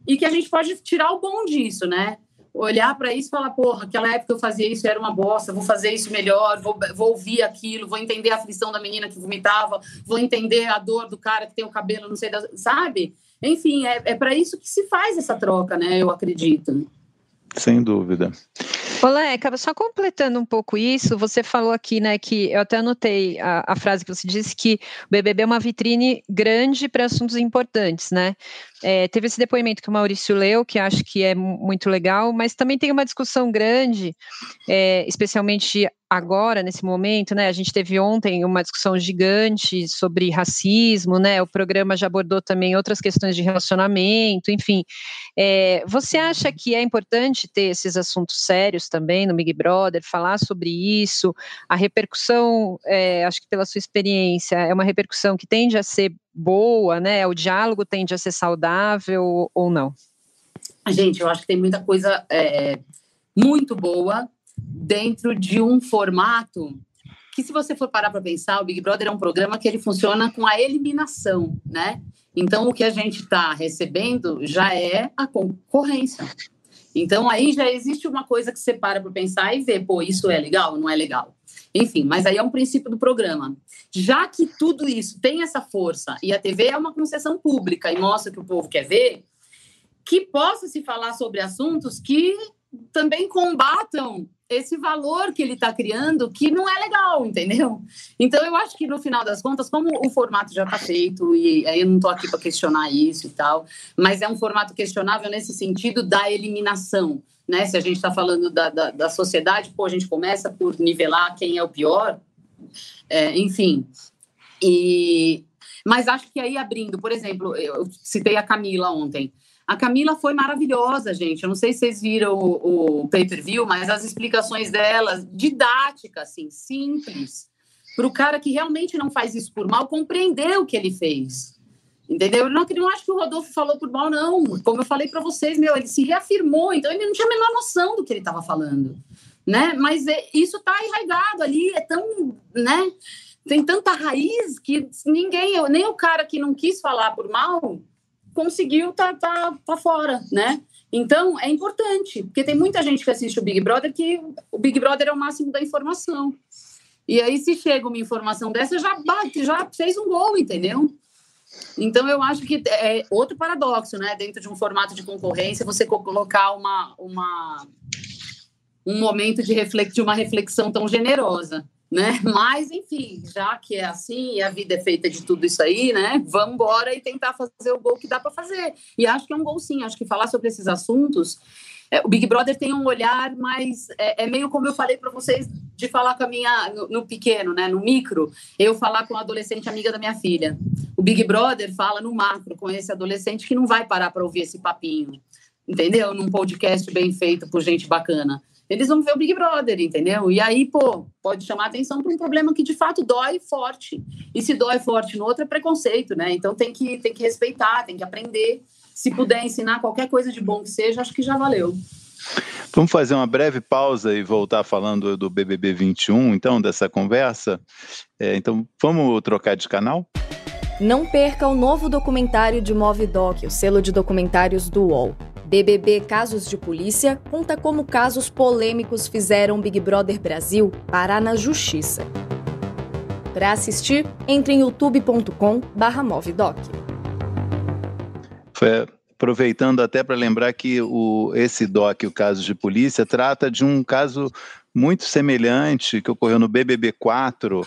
e que a gente pode tirar o bom disso, né? olhar para isso e falar, porra, aquela época eu fazia isso, era uma bosta, vou fazer isso melhor, vou, vou ouvir aquilo, vou entender a aflição da menina que vomitava, vou entender a dor do cara que tem o cabelo, não sei, sabe? Enfim, é, é para isso que se faz essa troca, né? Eu acredito.
Sem dúvida.
Olé, acaba só completando um pouco isso, você falou aqui, né, que eu até anotei a, a frase que você disse que o BBB é uma vitrine grande para assuntos importantes, né? É, teve esse depoimento que o Maurício leu, que acho que é muito legal, mas também tem uma discussão grande, é, especialmente agora, nesse momento, né? A gente teve ontem uma discussão gigante sobre racismo, né? O programa já abordou também outras questões de relacionamento, enfim. É, você acha que é importante ter esses assuntos sérios também no Big Brother, falar sobre isso? A repercussão, é, acho que pela sua experiência, é uma repercussão que tende a ser boa, né? O diálogo tende a ser saudável ou não?
Gente, eu acho que tem muita coisa é, muito boa dentro de um formato que, se você for parar para pensar, o Big Brother é um programa que ele funciona com a eliminação, né? Então, o que a gente está recebendo já é a concorrência. Então, aí já existe uma coisa que você para para pensar e vê, pô, isso é legal, não é legal. Enfim, mas aí é um princípio do programa. Já que tudo isso tem essa força e a TV é uma concessão pública e mostra que o povo quer ver, que possa se falar sobre assuntos que também combatam esse valor que ele está criando que não é legal, entendeu? Então eu acho que no final das contas, como o formato já está feito, e aí eu não estou aqui para questionar isso e tal, mas é um formato questionável nesse sentido da eliminação. Né? Se a gente está falando da, da, da, sociedade, pô, a gente começa por nivelar quem é o pior, é, enfim. E, mas acho que aí abrindo, por exemplo, eu citei a Camila ontem. A Camila foi maravilhosa, gente. Eu não sei se vocês viram o, o pay-per-view, mas as explicações dela, didática, assim, simples, para o cara que realmente não faz isso por mal compreender o que ele fez. Entendeu? Eu não, não acho que o Rodolfo falou por mal, não. Como eu falei para vocês, meu, ele se reafirmou, então ele não tinha a menor noção do que ele estava falando. Né? Mas é, isso está enraizado ali, é tão, né? Tem tanta raiz que ninguém, nem o cara que não quis falar por mal, conseguiu tá, tá, tá fora, né? Então, é importante, porque tem muita gente que assiste o Big Brother que o Big Brother é o máximo da informação. E aí, se chega uma informação dessa, já bate, já fez um gol, entendeu? Então, eu acho que é outro paradoxo, né? Dentro de um formato de concorrência, você colocar uma, uma, um momento de, refletir, de uma reflexão tão generosa né? Mas, enfim, já que é assim e a vida é feita de tudo isso aí, né? Vamos embora e tentar fazer o gol que dá para fazer. E acho que é um gol sim, acho que falar sobre esses assuntos. É, o Big Brother tem um olhar mais. É, é meio como eu falei para vocês de falar com a minha. No, no, pequeno, né? No micro, eu falar com uma adolescente amiga da minha filha. O Big Brother fala no macro com esse adolescente que não vai parar para ouvir esse papinho. Entendeu? Num podcast bem feito por gente bacana eles vão ver o Big Brother, entendeu? E aí, pô, pode chamar atenção para um problema que de fato dói forte. E se dói forte no outro é preconceito, né? Então tem que, tem que respeitar, tem que aprender. Se puder ensinar qualquer coisa de bom que seja, acho que já valeu.
Vamos fazer uma breve pausa e voltar falando do BBB 21, então, dessa conversa. É, então, vamos trocar de canal?
Não perca o novo documentário de Movidoc, o selo de documentários do UOL. BBB Casos de Polícia conta como casos polêmicos fizeram Big Brother Brasil parar na justiça. Para assistir, entre em youtube.com/movidoc.
Aproveitando até para lembrar que o, esse doc, o caso de polícia, trata de um caso muito semelhante que ocorreu no BBB 4,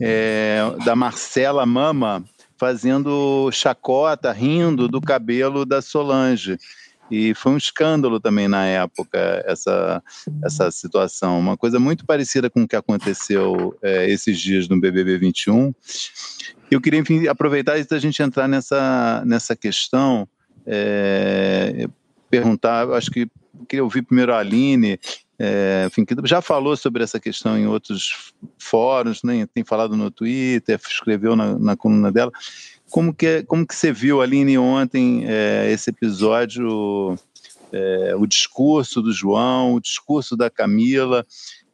é, da Marcela Mama fazendo chacota, rindo do cabelo da Solange. E foi um escândalo também na época essa, essa situação, uma coisa muito parecida com o que aconteceu é, esses dias no BBB 21. Eu queria, enfim, aproveitar antes da gente entrar nessa, nessa questão, é, perguntar, acho que queria ouvir primeiro a Aline, é, enfim, que já falou sobre essa questão em outros fóruns, né, tem falado no Twitter, escreveu na, na coluna dela. Como que, como que você viu, Aline, ontem é, esse episódio, é, o discurso do João, o discurso da Camila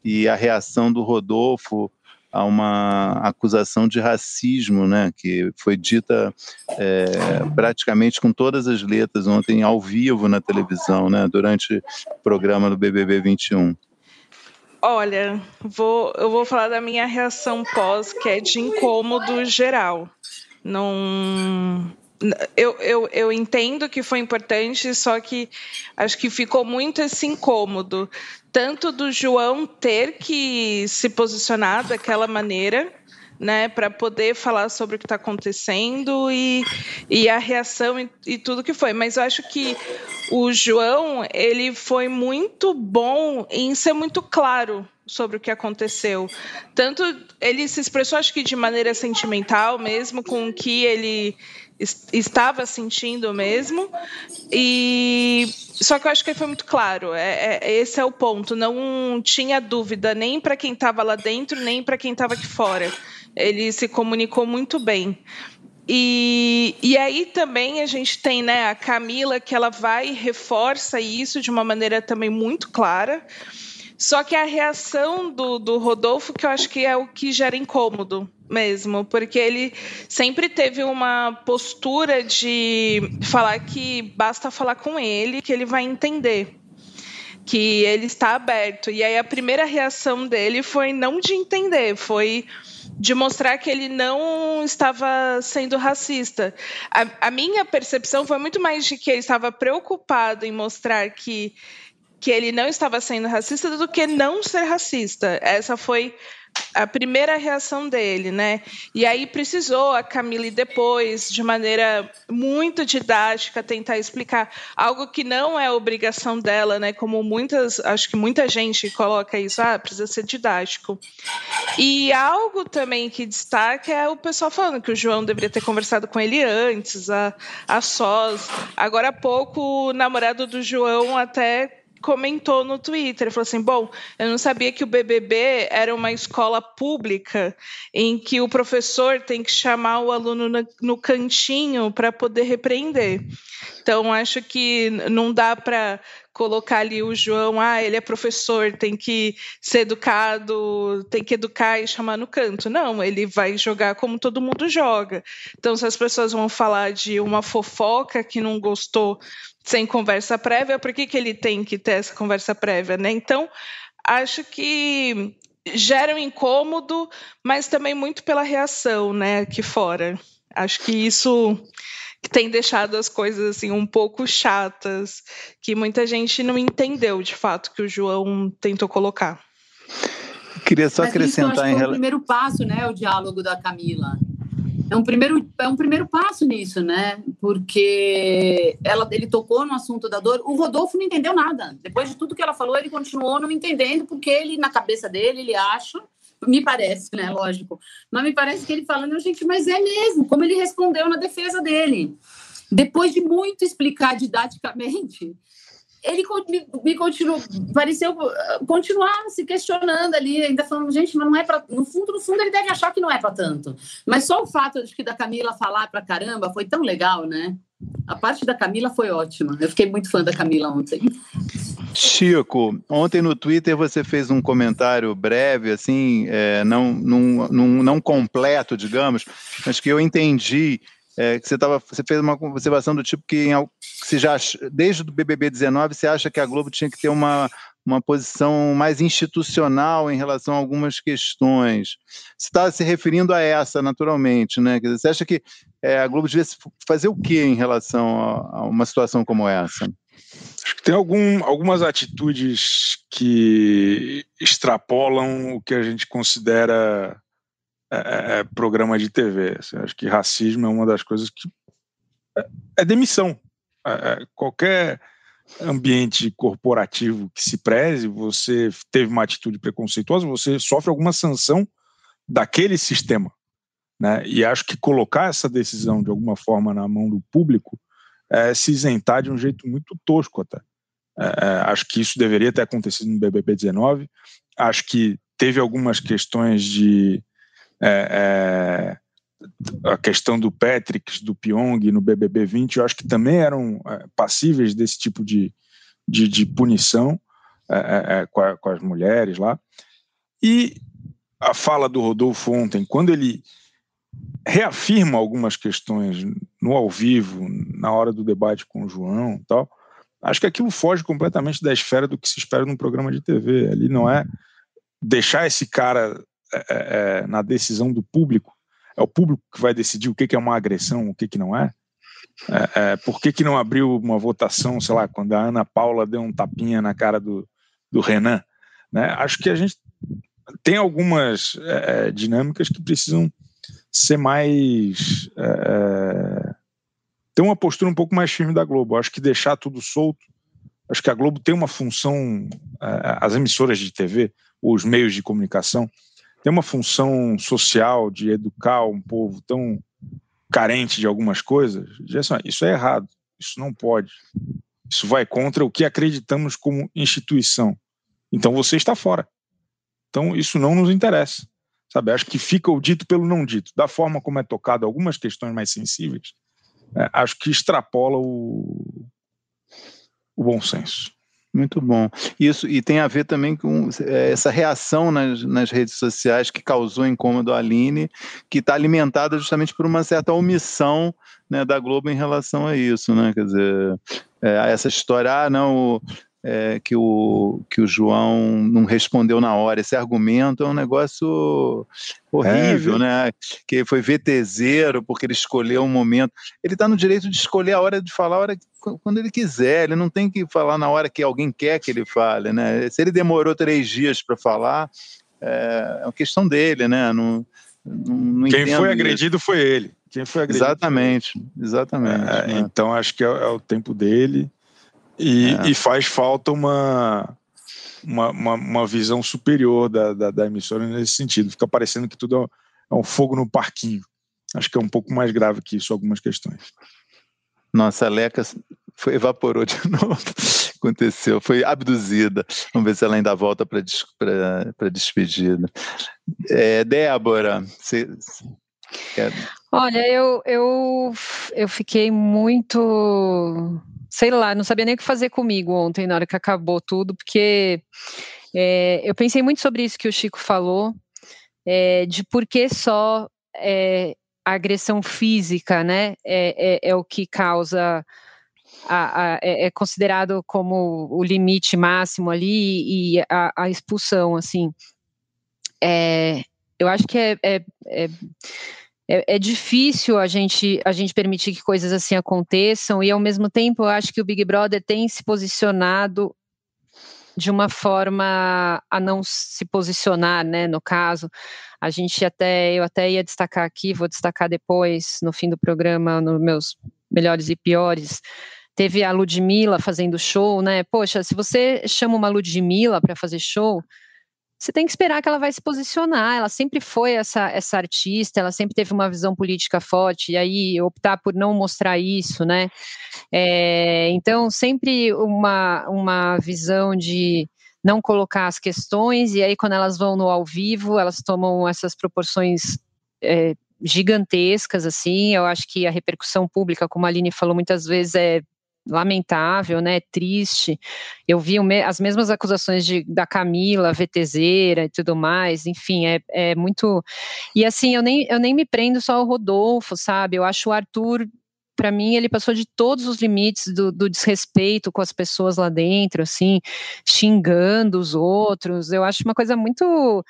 e a reação do Rodolfo a uma acusação de racismo, né, que foi dita é, praticamente com todas as letras ontem ao vivo na televisão, né, durante o programa do BBB 21.
Olha, vou, eu vou falar da minha reação pós, que é de incômodo geral. Não, eu, eu, eu entendo que foi importante, só que acho que ficou muito esse incômodo tanto do João ter que se posicionar daquela maneira, né, para poder falar sobre o que está acontecendo e, e a reação e, e, tudo que foi. Mas eu acho que o João ele foi muito bom em ser muito claro sobre o que aconteceu. Tanto ele se expressou, acho que de maneira sentimental mesmo, com o que ele estava sentindo mesmo. E só que eu acho que foi muito claro. É, é esse é o ponto. Não tinha dúvida nem para quem estava lá dentro nem para quem estava aqui fora. Ele se comunicou muito bem. E, e aí também a gente tem né, a Camila que ela vai e reforça isso de uma maneira também muito clara. Só que a reação do, do Rodolfo, que eu acho que é o que gera incômodo mesmo, porque ele sempre teve uma postura de falar que basta falar com ele, que ele vai entender. Que ele está aberto. E aí a primeira reação dele foi não de entender, foi de mostrar que ele não estava sendo racista. A, a minha percepção foi muito mais de que ele estava preocupado em mostrar que que ele não estava sendo racista do que não ser racista. Essa foi a primeira reação dele, né? E aí precisou a Camille depois, de maneira muito didática, tentar explicar algo que não é obrigação dela, né? Como muitas, acho que muita gente coloca isso, ah, precisa ser didático. E algo também que destaca é o pessoal falando que o João deveria ter conversado com ele antes, a, a sós. Agora há pouco, o namorado do João até comentou no Twitter, falou assim: "Bom, eu não sabia que o BBB era uma escola pública em que o professor tem que chamar o aluno no cantinho para poder repreender. Então acho que não dá para colocar ali o João, ah, ele é professor, tem que ser educado, tem que educar e chamar no canto. Não, ele vai jogar como todo mundo joga. Então, se as pessoas vão falar de uma fofoca que não gostou sem conversa prévia, por que, que ele tem que ter essa conversa prévia, né? Então, acho que gera um incômodo, mas também muito pela reação, né, aqui fora. Acho que isso tem deixado as coisas assim um pouco chatas, que muita gente não entendeu de fato que o João tentou colocar.
Queria só Mas acrescentar
isso, em relação. É o primeiro passo, né, o diálogo da Camila é um primeiro, é um primeiro passo nisso, né? Porque ela, ele tocou no assunto da dor. O Rodolfo não entendeu nada. Depois de tudo que ela falou, ele continuou não entendendo, porque ele, na cabeça dele, ele acha, me parece, né? Lógico. Mas me parece que ele falando, gente, mas é mesmo, como ele respondeu na defesa dele. Depois de muito explicar didaticamente, ele me, me continuou, pareceu uh, continuar se questionando ali, ainda falando, gente, mas não é para. No fundo, no fundo, ele deve achar que não é para tanto. Mas só o fato de que da Camila falar para caramba foi tão legal, né? A parte da Camila foi ótima. Eu fiquei muito fã da Camila ontem.
Chico, ontem no Twitter você fez um comentário breve, assim, é, não, não, não, não completo, digamos, mas que eu entendi é, que você, tava, você fez uma observação do tipo que se já, desde o BBB 19 você acha que a Globo tinha que ter uma, uma posição mais institucional em relação a algumas questões. Você está se referindo a essa, naturalmente, né? Você acha que é, a Globo devia fazer o que em relação a, a, uma situação como essa?
Acho que tem algum, algumas atitudes que extrapolam o que a gente considera é, é, é, programa de TV. Assim, acho que racismo é uma das coisas que é, é demissão. Qualquer ambiente corporativo que se preze, você teve uma atitude preconceituosa, você sofre alguma sanção daquele sistema. Né? E acho que colocar essa decisão de alguma forma na mão do público é, se isentar de um jeito muito tosco até. É, é acho que isso deveria ter acontecido no BBB 19. Acho que teve algumas questões de é, é, a questão do Patrick, do Pyong no BBB 20, eu acho que também eram é, passíveis desse tipo de, de, de punição com, a, com as mulheres lá. E a fala do Rodolfo ontem, quando ele reafirma algumas questões no ao vivo, na hora do debate com o João e tal, acho que aquilo foge completamente da esfera do que se espera num programa de TV. Ali não é deixar esse cara é, é, é, na decisão do público. É o público que vai decidir o que, que é uma agressão, o que, que não é. é, é por que, que não abriu uma votação, sei lá, quando a Ana Paula deu um tapinha na cara do, do Renan? Né? Acho que a gente tem algumas é, dinâmicas que precisam ser mais. É, ter uma postura um pouco mais firme da Globo. Acho que deixar tudo solto. Acho que a Globo tem uma função, é, as emissoras de TV, os meios de comunicação, tem uma função social de educar um povo tão carente de algumas coisas. Assim, isso é errado, isso não pode. Isso vai contra o que acreditamos como instituição. Então você está fora. Então isso não nos interessa. Sabe, acho que fica o dito pelo não dito. Da forma como é tocado algumas questões mais sensíveis, é, acho que extrapola o, o bom senso.
Muito bom. Isso e tem a ver também com é, essa reação nas, nas redes sociais que causou incômodo à Aline, que está alimentada justamente por uma certa omissão né, da Globo em relação a isso, né? Quer dizer, é, essa história, ah, não, é, que, o, que o João não respondeu na hora. Esse argumento é um negócio horrível, é, né? Que foi VTZero, porque ele escolheu um momento. Ele está no direito de escolher a hora de falar a hora quando ele quiser. Ele não tem que falar na hora que alguém quer que ele fale, né? Se ele demorou três dias para falar, é, é uma questão dele, né? Não, não, não
Quem foi agredido isso. foi ele. Quem foi agredido
exatamente, exatamente. É,
né? Então acho que é, é o tempo dele. E, é. e faz falta uma, uma, uma, uma visão superior da, da, da, emissora nesse sentido. Fica parecendo que tudo é um fogo no parquinho. Acho que é um pouco mais grave que isso, algumas questões.
Nossa, a Leca foi, evaporou de novo. Aconteceu, foi abduzida. Vamos ver se ela ainda volta para a despedida. É, Débora, você
quer... Olha, eu, eu, eu fiquei muito sei lá, não sabia nem o que fazer comigo ontem, na hora que acabou tudo, porque é, eu pensei muito sobre isso que o Chico falou, é, de por que só é, a agressão física, né, é, é, é o que causa, a, a, é, é considerado como o limite máximo ali e a, a expulsão, assim. eu acho que é, é é, difícil a gente, a gente permitir que coisas assim aconteçam, e ao mesmo tempo eu acho que o Big Brother tem se posicionado de uma forma a não se posicionar, né? No caso, a gente até, eu até ia destacar aqui, vou destacar depois, no fim do programa, nos meus melhores e piores. Teve a Ludmilla fazendo show, né? Poxa, se você chama uma Ludmilla para fazer show, você tem que esperar que ela vai se posicionar. Ela sempre foi essa, essa artista, ela sempre teve uma visão política forte, e aí optar por não mostrar isso, né? É, então, sempre uma, uma visão de não colocar as questões, e aí quando elas vão no ao vivo, elas tomam essas proporções é, gigantescas, assim, eu acho que a repercussão pública, como a Aline falou muitas vezes, é lamentável, né, triste. Eu vi as mesmas acusações de, da Camila, VTZera e tudo mais, enfim, é, é muito... E assim, eu nem, eu nem me prendo só ao Rodolfo, sabe, eu acho o Arthur para mim, ele passou de todos os limites do, do, desrespeito com as pessoas lá dentro, assim, xingando os outros. Eu acho uma coisa muito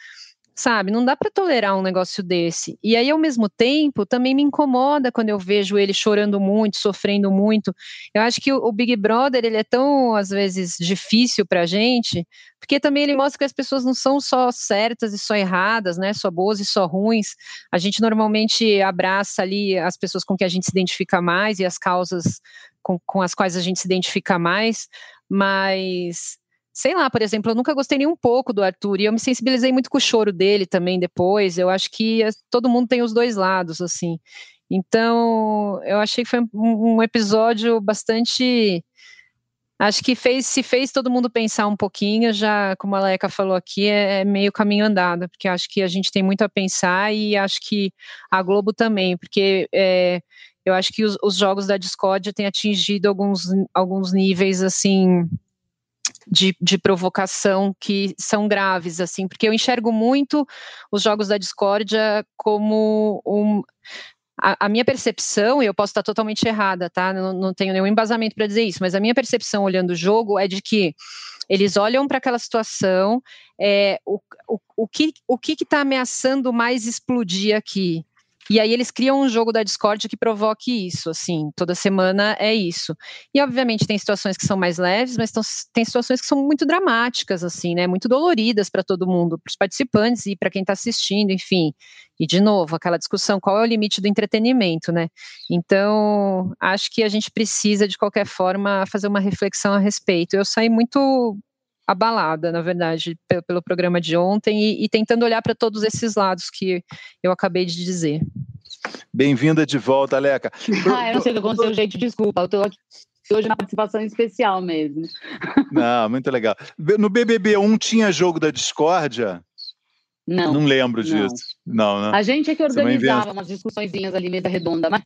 sabe? Não dá para tolerar um negócio desse. E aí, ao mesmo tempo, também me incomoda quando eu vejo ele chorando muito, sofrendo muito. Eu acho que o, Big Brother ele é tão às vezes difícil para gente, porque também ele mostra que as pessoas não são só certas e só erradas, né? Só boas e só ruins. A gente normalmente abraça ali as pessoas com que a gente se identifica mais e as causas com, com as quais a gente se identifica mais, mas sei lá, por exemplo, eu nunca gostei nem um pouco do Arthur e eu me sensibilizei muito com o choro dele também depois. Eu acho que todo mundo tem os dois lados, assim. Então, eu achei que foi um, episódio bastante acho que fez, se fez todo mundo pensar um pouquinho, já, como a Leca falou aqui, é, é, meio caminho andado, porque acho que a gente tem muito a pensar e acho que a Globo também, porque é, eu acho que os, os, jogos da Discord têm atingido alguns, alguns níveis, assim, de, de, provocação que são graves, assim, porque eu enxergo muito os jogos da discórdia como um, a, a, minha percepção, e eu posso estar totalmente errada, tá? Não, não tenho nenhum embasamento para dizer isso, mas a minha percepção olhando o jogo é de que eles olham para aquela situação, é, o, o, o que o que está ameaçando mais explodir aqui? E aí eles criam um jogo da Discord que provoque isso, assim, toda semana é isso. E obviamente tem situações que são mais leves, mas tem situações que são muito dramáticas, assim, né, muito doloridas para todo mundo, para os participantes e para quem está assistindo, enfim. E de novo, aquela discussão, qual é o limite do entretenimento, né? Então, acho que a gente precisa de qualquer forma fazer uma reflexão a respeito. Eu saí muito abalada, na verdade, pelo, pelo programa de ontem e, e tentando olhar para todos esses lados que eu acabei de dizer.
Bem-vinda de volta, Aleca.
ah, eu não sei o que aconteceu, gente, desculpa, eu estou aqui hoje na participação especial mesmo.
Não, muito legal. No BBB 1 tinha jogo da discórdia?
Não.
Não lembro disso. Não, não.
A gente é que organizava umas discussõezinhas ali, mesa redonda, mas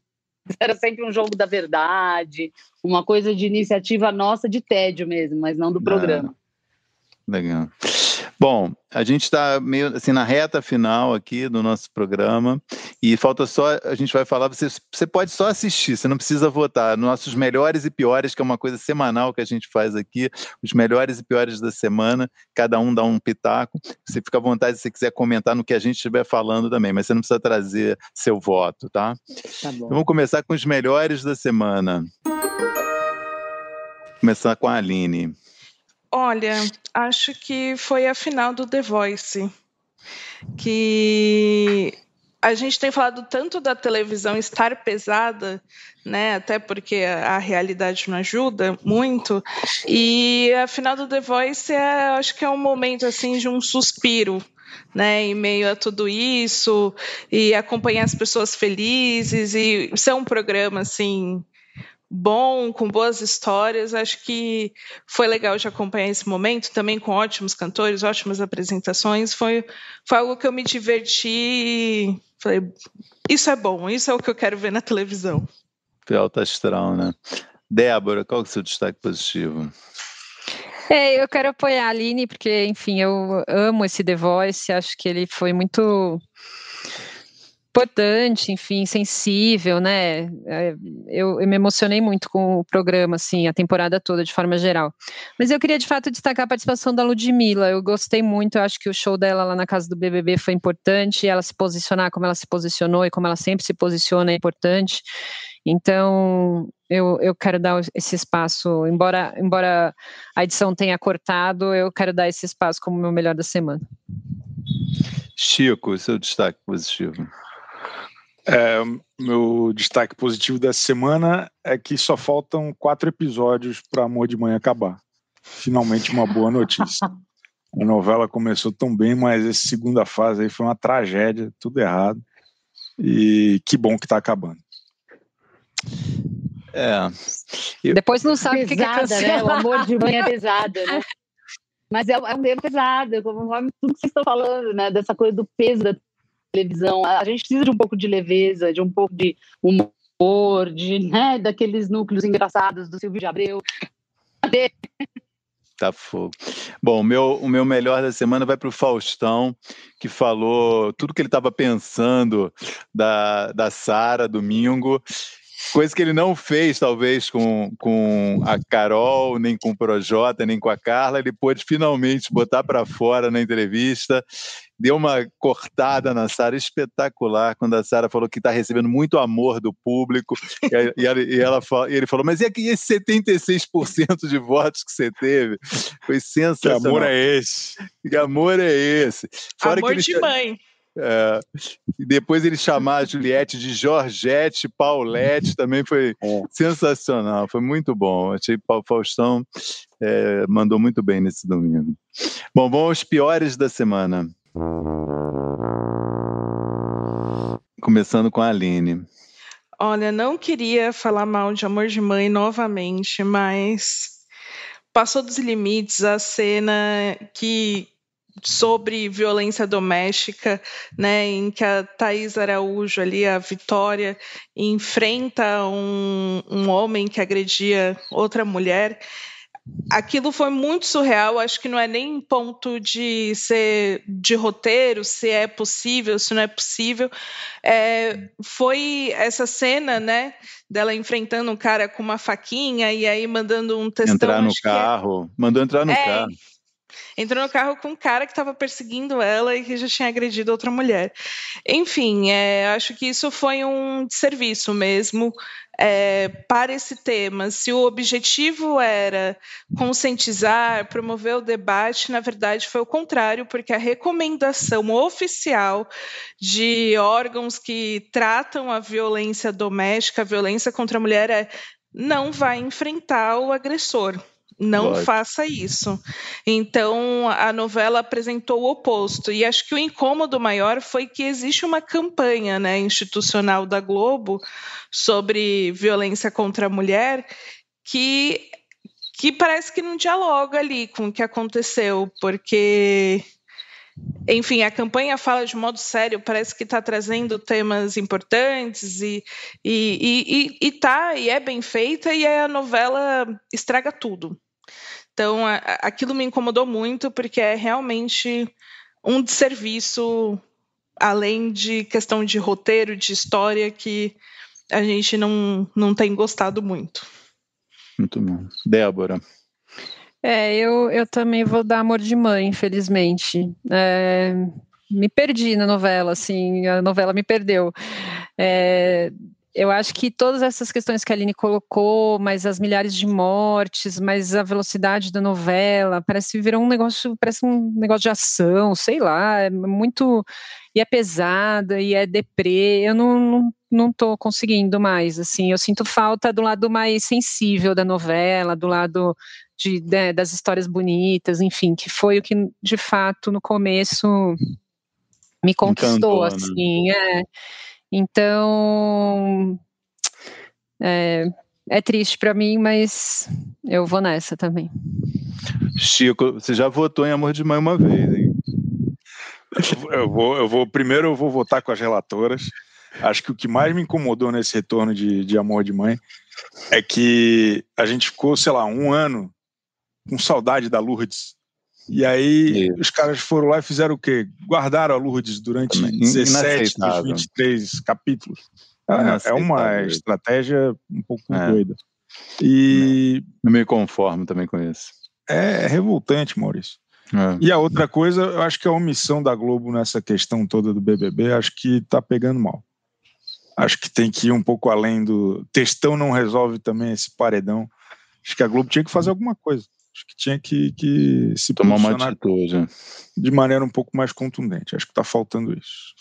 era sempre um jogo da verdade, uma coisa de iniciativa nossa de tédio mesmo, mas não do programa.
Legal. Bom, a gente está meio assim na reta final aqui do nosso programa e falta só, a gente vai falar, você, você pode só assistir, você não precisa votar. Nossos melhores e piores, que é uma coisa semanal que a gente faz aqui, os melhores e piores da semana, cada um dá um pitaco. Você fica à vontade se você quiser comentar no que a gente estiver falando também, mas você não precisa trazer seu voto, tá? tá então vamos começar com os melhores da semana. Começar com a Aline.
Olha, acho que foi a final do The Voice. Que a gente tem falado tanto da televisão estar pesada, né? Até porque a, realidade não ajuda muito. E a final do The Voice é, acho que é um momento assim de um suspiro, né, em meio a tudo isso e acompanhar as pessoas felizes e ser um programa assim bom, com boas histórias. Acho que foi legal de acompanhar esse momento, também com ótimos cantores, ótimas apresentações. Foi, foi algo que eu me diverti. Falei, isso é bom, isso é o que eu quero ver na televisão.
Foi alta astral, né? Débora, qual é o seu destaque positivo?
É, eu quero apoiar a Aline, porque, enfim, eu amo esse The Voice, acho que ele foi muito importante, enfim, sensível, né? É, eu, eu, me emocionei muito com o programa, assim, a temporada toda, de forma geral. Mas eu queria, de fato, destacar a participação da Ludmilla. Eu gostei muito, eu acho que o show dela lá na casa do BBB foi importante, ela se posicionar como ela se posicionou e como ela sempre se posiciona é importante. Então, eu, eu quero dar esse espaço, embora, embora a edição tenha cortado, eu quero dar esse espaço como meu melhor da semana.
Chico, seu destaque positivo.
É, meu destaque positivo dessa semana é que só faltam quatro episódios para Amor de Mãe acabar. Finalmente uma boa notícia. A novela começou tão bem, mas essa segunda fase aí foi uma tragédia, tudo errado. E que bom que está acabando.
É.
Eu... Depois não sabe o que, é
né? O amor de mãe é pesado, né? Mas é, é um tema pesado, conforme tudo que vocês estão falando, né? Dessa coisa do peso da televisão. A gente precisa de um pouco de leveza, de um pouco de humor, de, né, daqueles núcleos engraçados do Silvio de Abreu.
Tá fogo. Bom, o meu, o meu melhor da semana vai para o Faustão, que falou tudo que ele estava pensando da, da Sara domingo. Coisa que ele não fez, talvez, com, com a Carol, nem com o Projota, nem com a Carla. Ele pôde finalmente botar para fora na entrevista deu uma cortada na Sara espetacular quando a Sara falou que está recebendo muito amor do público e, e, ela, e, ela, e, ele falou, mas e aqui esse 76% de votos que você teve? Foi sensacional.
Que amor é esse?
Que amor é esse?
Fora amor de mãe.
É, e depois ele chamar a Juliette de Georgette, Paulette, também foi é. sensacional, foi muito bom. Achei que o Faustão é, mandou muito bem nesse domingo. Bom, vamos aos piores da semana. Começando com a Aline.
Olha, não queria falar mal de Amor de Mãe novamente, mas passou dos limites a cena que sobre violência doméstica, né, em que a Thais Araújo ali, a Vitória, enfrenta um, um homem que agredia outra mulher aquilo foi muito surreal. Acho que não é nem ponto de ser de roteiro, se é possível, se não é possível. É, foi essa cena, né, dela enfrentando um cara com uma faquinha e aí mandando um textão.
Entrar no é carro, é... mandou entrar no é, carro.
Entrou no carro com um cara que estava perseguindo ela e que já tinha agredido outra mulher. Enfim, é, acho que isso foi um serviço mesmo é, para esse tema. Se o objetivo era conscientizar, promover o debate, na verdade foi o contrário, porque a recomendação oficial de órgãos que tratam a violência doméstica, a violência contra a mulher é não vai enfrentar o agressor. Não faça isso. Então, a novela apresentou o oposto. E acho que o incômodo maior foi que existe uma campanha né, institucional da Globo sobre violência contra a mulher que, que parece que não dialoga ali com o que aconteceu, porque enfim, a campanha fala de modo sério, parece que está trazendo temas importantes e, e, e, e, tá, e é bem feita, e a novela estraga tudo. Então, a, aquilo me incomodou muito, porque é realmente um desserviço, além de questão de roteiro, de história, que a gente não, não tem gostado muito.
Muito bom. Débora.
É, eu, eu também vou dar amor de mãe, infelizmente. É, me perdi na novela, assim, a novela me perdeu. É, eu acho que todas essas questões que a Aline colocou, mas as milhares de mortes, mas a velocidade da novela, parece virar um negócio, parece um negócio de ação, sei lá, é muito e é pesada e é deprê. Eu não, não, não tô conseguindo mais, assim, eu sinto falta do lado mais sensível da novela, do lado de, né, das histórias bonitas, enfim, que foi o que de fato no começo me conquistou, Encantou, né? assim, né? é. Então, é, é triste para mim, mas eu vou nessa também.
Chico, você já votou em Amor de Mãe uma vez, hein?
Eu vou, eu vou primeiro eu vou votar com as relatoras. Acho que o que mais me incomodou nesse retorno de, de Amor de Mãe é que a gente ficou, sei lá, um ano com saudade da Lourdes e aí os caras foram lá e fizeram o quê? Guardaram a Lourdes durante Também. 17 dos 23 capítulos. É, é uma estratégia um pouco é. doida.
E. Não me conformo também com isso.
É, é revoltante, Maurício. É. E a outra coisa, eu acho que a omissão da Globo nessa questão toda do BBB, acho que tá pegando mal. Acho que tem que ir um pouco além do. Textão não resolve também esse paredão. Acho que a Globo tinha que fazer alguma coisa. Acho que tinha que, que se
tomar uma atitude
de maneira um pouco mais contundente. Acho que está faltando isso.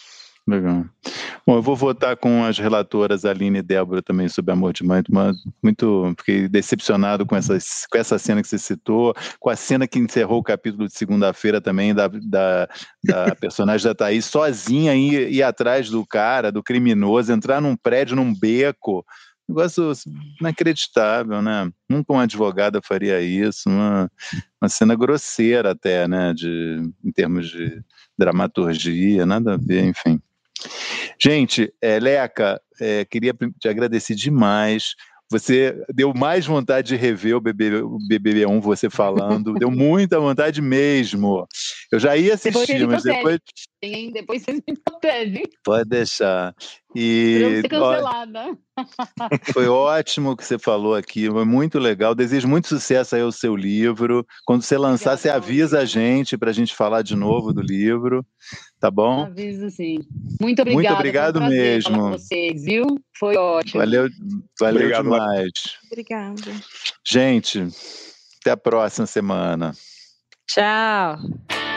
Legal. Bom, eu vou votar com as relatoras Aline e Débora também sobre Amor de Mãe. Muito, fiquei decepcionado com, essas, com essa cena que você citou, com a cena que encerrou o capítulo de segunda-feira também, da, da, da personagem da Thaís, sozinha ir, ir atrás do cara, do criminoso, entrar num prédio, num beco, negócio inacreditável, né? Nunca uma advogada faria isso, uma, uma cena grosseira até, né? De, em termos de dramaturgia, nada a ver, enfim. Gente, é, Leca, é, queria te agradecer demais. Você deu mais vontade de rever o BBB, o BBB1, você falando, deu muita vontade mesmo. Eu já ia assistir, mas depois.
Hein? Depois vocês me protegem.
Pode deixar. E, ser cancelada. foi ótimo o que você falou aqui, foi muito legal. Desejo muito sucesso aí ao seu livro. Quando você lançar, Obrigada, você avisa a gente para a gente falar de novo do livro, tá bom?
Aviso sim. Muito obrigado.
Muito obrigado um mesmo. Falar
com vocês, viu? Foi ótimo.
Valeu, valeu obrigado, demais.
Obrigada.
Gente, até a próxima semana.
Tchau.